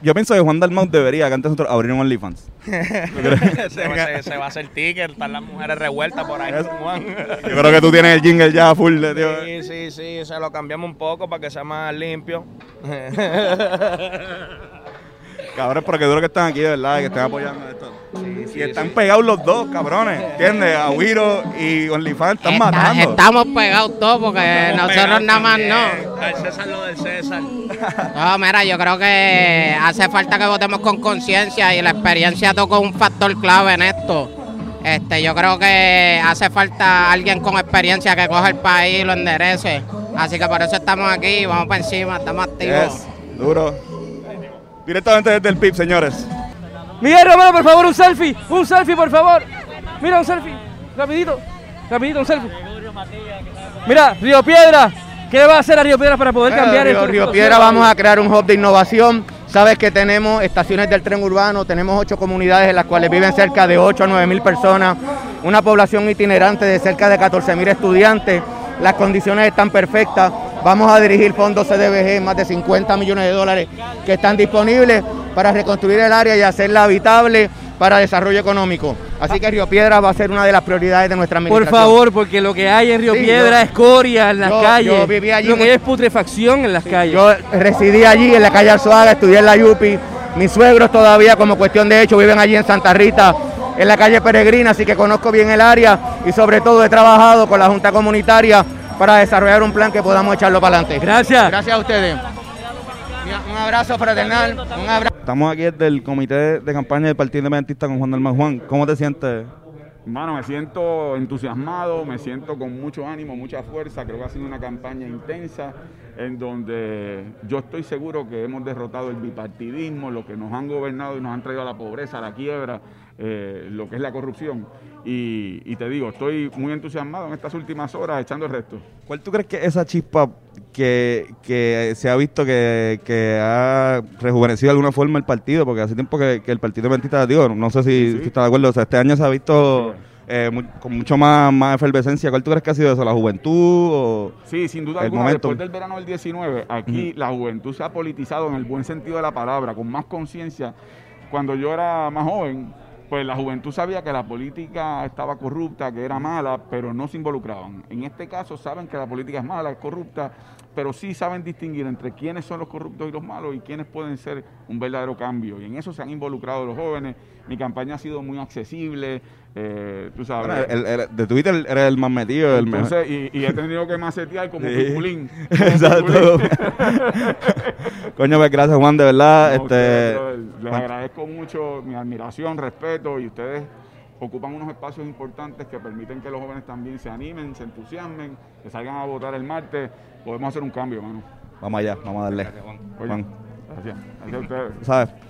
Yo, pienso que Juan Dalmau debería, que antes nosotros abrir un OnlyFans. <laughs> se, va, se- se va a hacer ticket, están las mujeres revueltas por ahí. Eso. Juan. Yo creo que tú tienes el jingle ya full de tío. Sí, sí, sí, se lo cambiamos un poco para que sea más limpio. <laughs> Cabrones, pero qué duro que están aquí, de verdad, que estén apoyando esto. y están pegados los dos, cabrones. ¿Entiendes? Agüiro y OnlyFans están Está- matando. estamos pegados todos porque nosotros nada más no. Al César lo del César. No, mira, yo creo que hace falta que votemos con conciencia y la experiencia toca un factor clave en esto. Este, yo creo que hace falta alguien con experiencia que coja el país y lo enderece. Así que por eso estamos aquí, vamos para encima, estamos activos. Yes, duro. Directamente desde el PIB, señores. Miguel Romero, por favor, un selfie. Un selfie, por favor. Mira, un selfie. Rapidito. Rapidito, un selfie. Mira, Río Piedra. ¿Qué va a hacer a Río Piedra para poder cambiar Río, esto? Río Piedra vamos a crear un hub de innovación. Sabes que tenemos estaciones del tren urbano, tenemos ocho comunidades en las cuales viven cerca de 8 a 9 mil personas, una población itinerante de cerca de 14 mil estudiantes. Las condiciones están perfectas. Vamos a dirigir fondos CDBG, más de 50 millones de dólares que están disponibles para reconstruir el área y hacerla habitable para desarrollo económico. Así que Río Piedra va a ser una de las prioridades de nuestra Por administración. favor, porque lo que hay en Río Sí, Piedra yo- es coria en las yo- calles. yo viví allí lo que hay es putrefacción en las calles. Yo residí allí en la calle Arzuaga, estudié en la Yupi. Mis suegros todavía, como cuestión de hecho, viven allí en Santa Rita, en la calle Peregrina, así que conozco bien el área y sobre todo he trabajado con la Junta Comunitaria para desarrollar un plan que podamos echarlo para adelante. Gracias. Gracias a ustedes. Un abrazo fraternal, un abrazo. Estamos aquí desde el comité de campaña del Partido Independentista con Juan Dalmau. Juan, ¿cómo te sientes? Hermano, me siento entusiasmado, me siento con mucho ánimo, mucha fuerza. Creo que ha sido una campaña intensa en donde yo estoy seguro que hemos derrotado el bipartidismo, lo que nos han gobernado y nos han traído a la pobreza, a la quiebra, eh, lo que es la corrupción. Y, y te digo, estoy muy entusiasmado en estas últimas horas echando el resto. ¿Cuál tú crees que es esa chispa que, que se ha visto que, que ha rejuvenecido de alguna forma el partido, porque hace tiempo que, que el partido mentista, digo, no sé si, si está de acuerdo, o sea, este año se ha visto eh, con mucho más, más efervescencia. ¿Cuál tú crees que ha sido eso? ¿La juventud o Sí, sin duda alguna, momento? después del verano del 19, aquí la juventud se ha politizado en el buen sentido de la palabra, con más conciencia. Cuando yo era más joven, pues la juventud sabía que la política estaba corrupta, que era mala, pero no se involucraban. En este caso saben que la política es mala, es corrupta, pero sí saben distinguir entre quiénes son los corruptos y los malos y quiénes pueden ser un verdadero cambio. Y en eso se han involucrado los jóvenes. Mi campaña ha sido muy accesible, eh, tú sabes. Bueno, el- el- de Twitter eres el más metido, el mejor. Entonces, y, y he tenido que macetear como <laughs> Sí. <laughs> Como Exacto. <laughs> Coño, pues gracias Juan, de verdad. No, este, les agradezco mucho mi admiración, respeto y ustedes ocupan unos espacios importantes que permiten que los jóvenes también se animen, se entusiasmen, que salgan a votar el martes. Podemos hacer un cambio, mano. Vamos allá, vamos a darle. Oye, Juan. Gracias. Gracias a ustedes. ¿Sabes?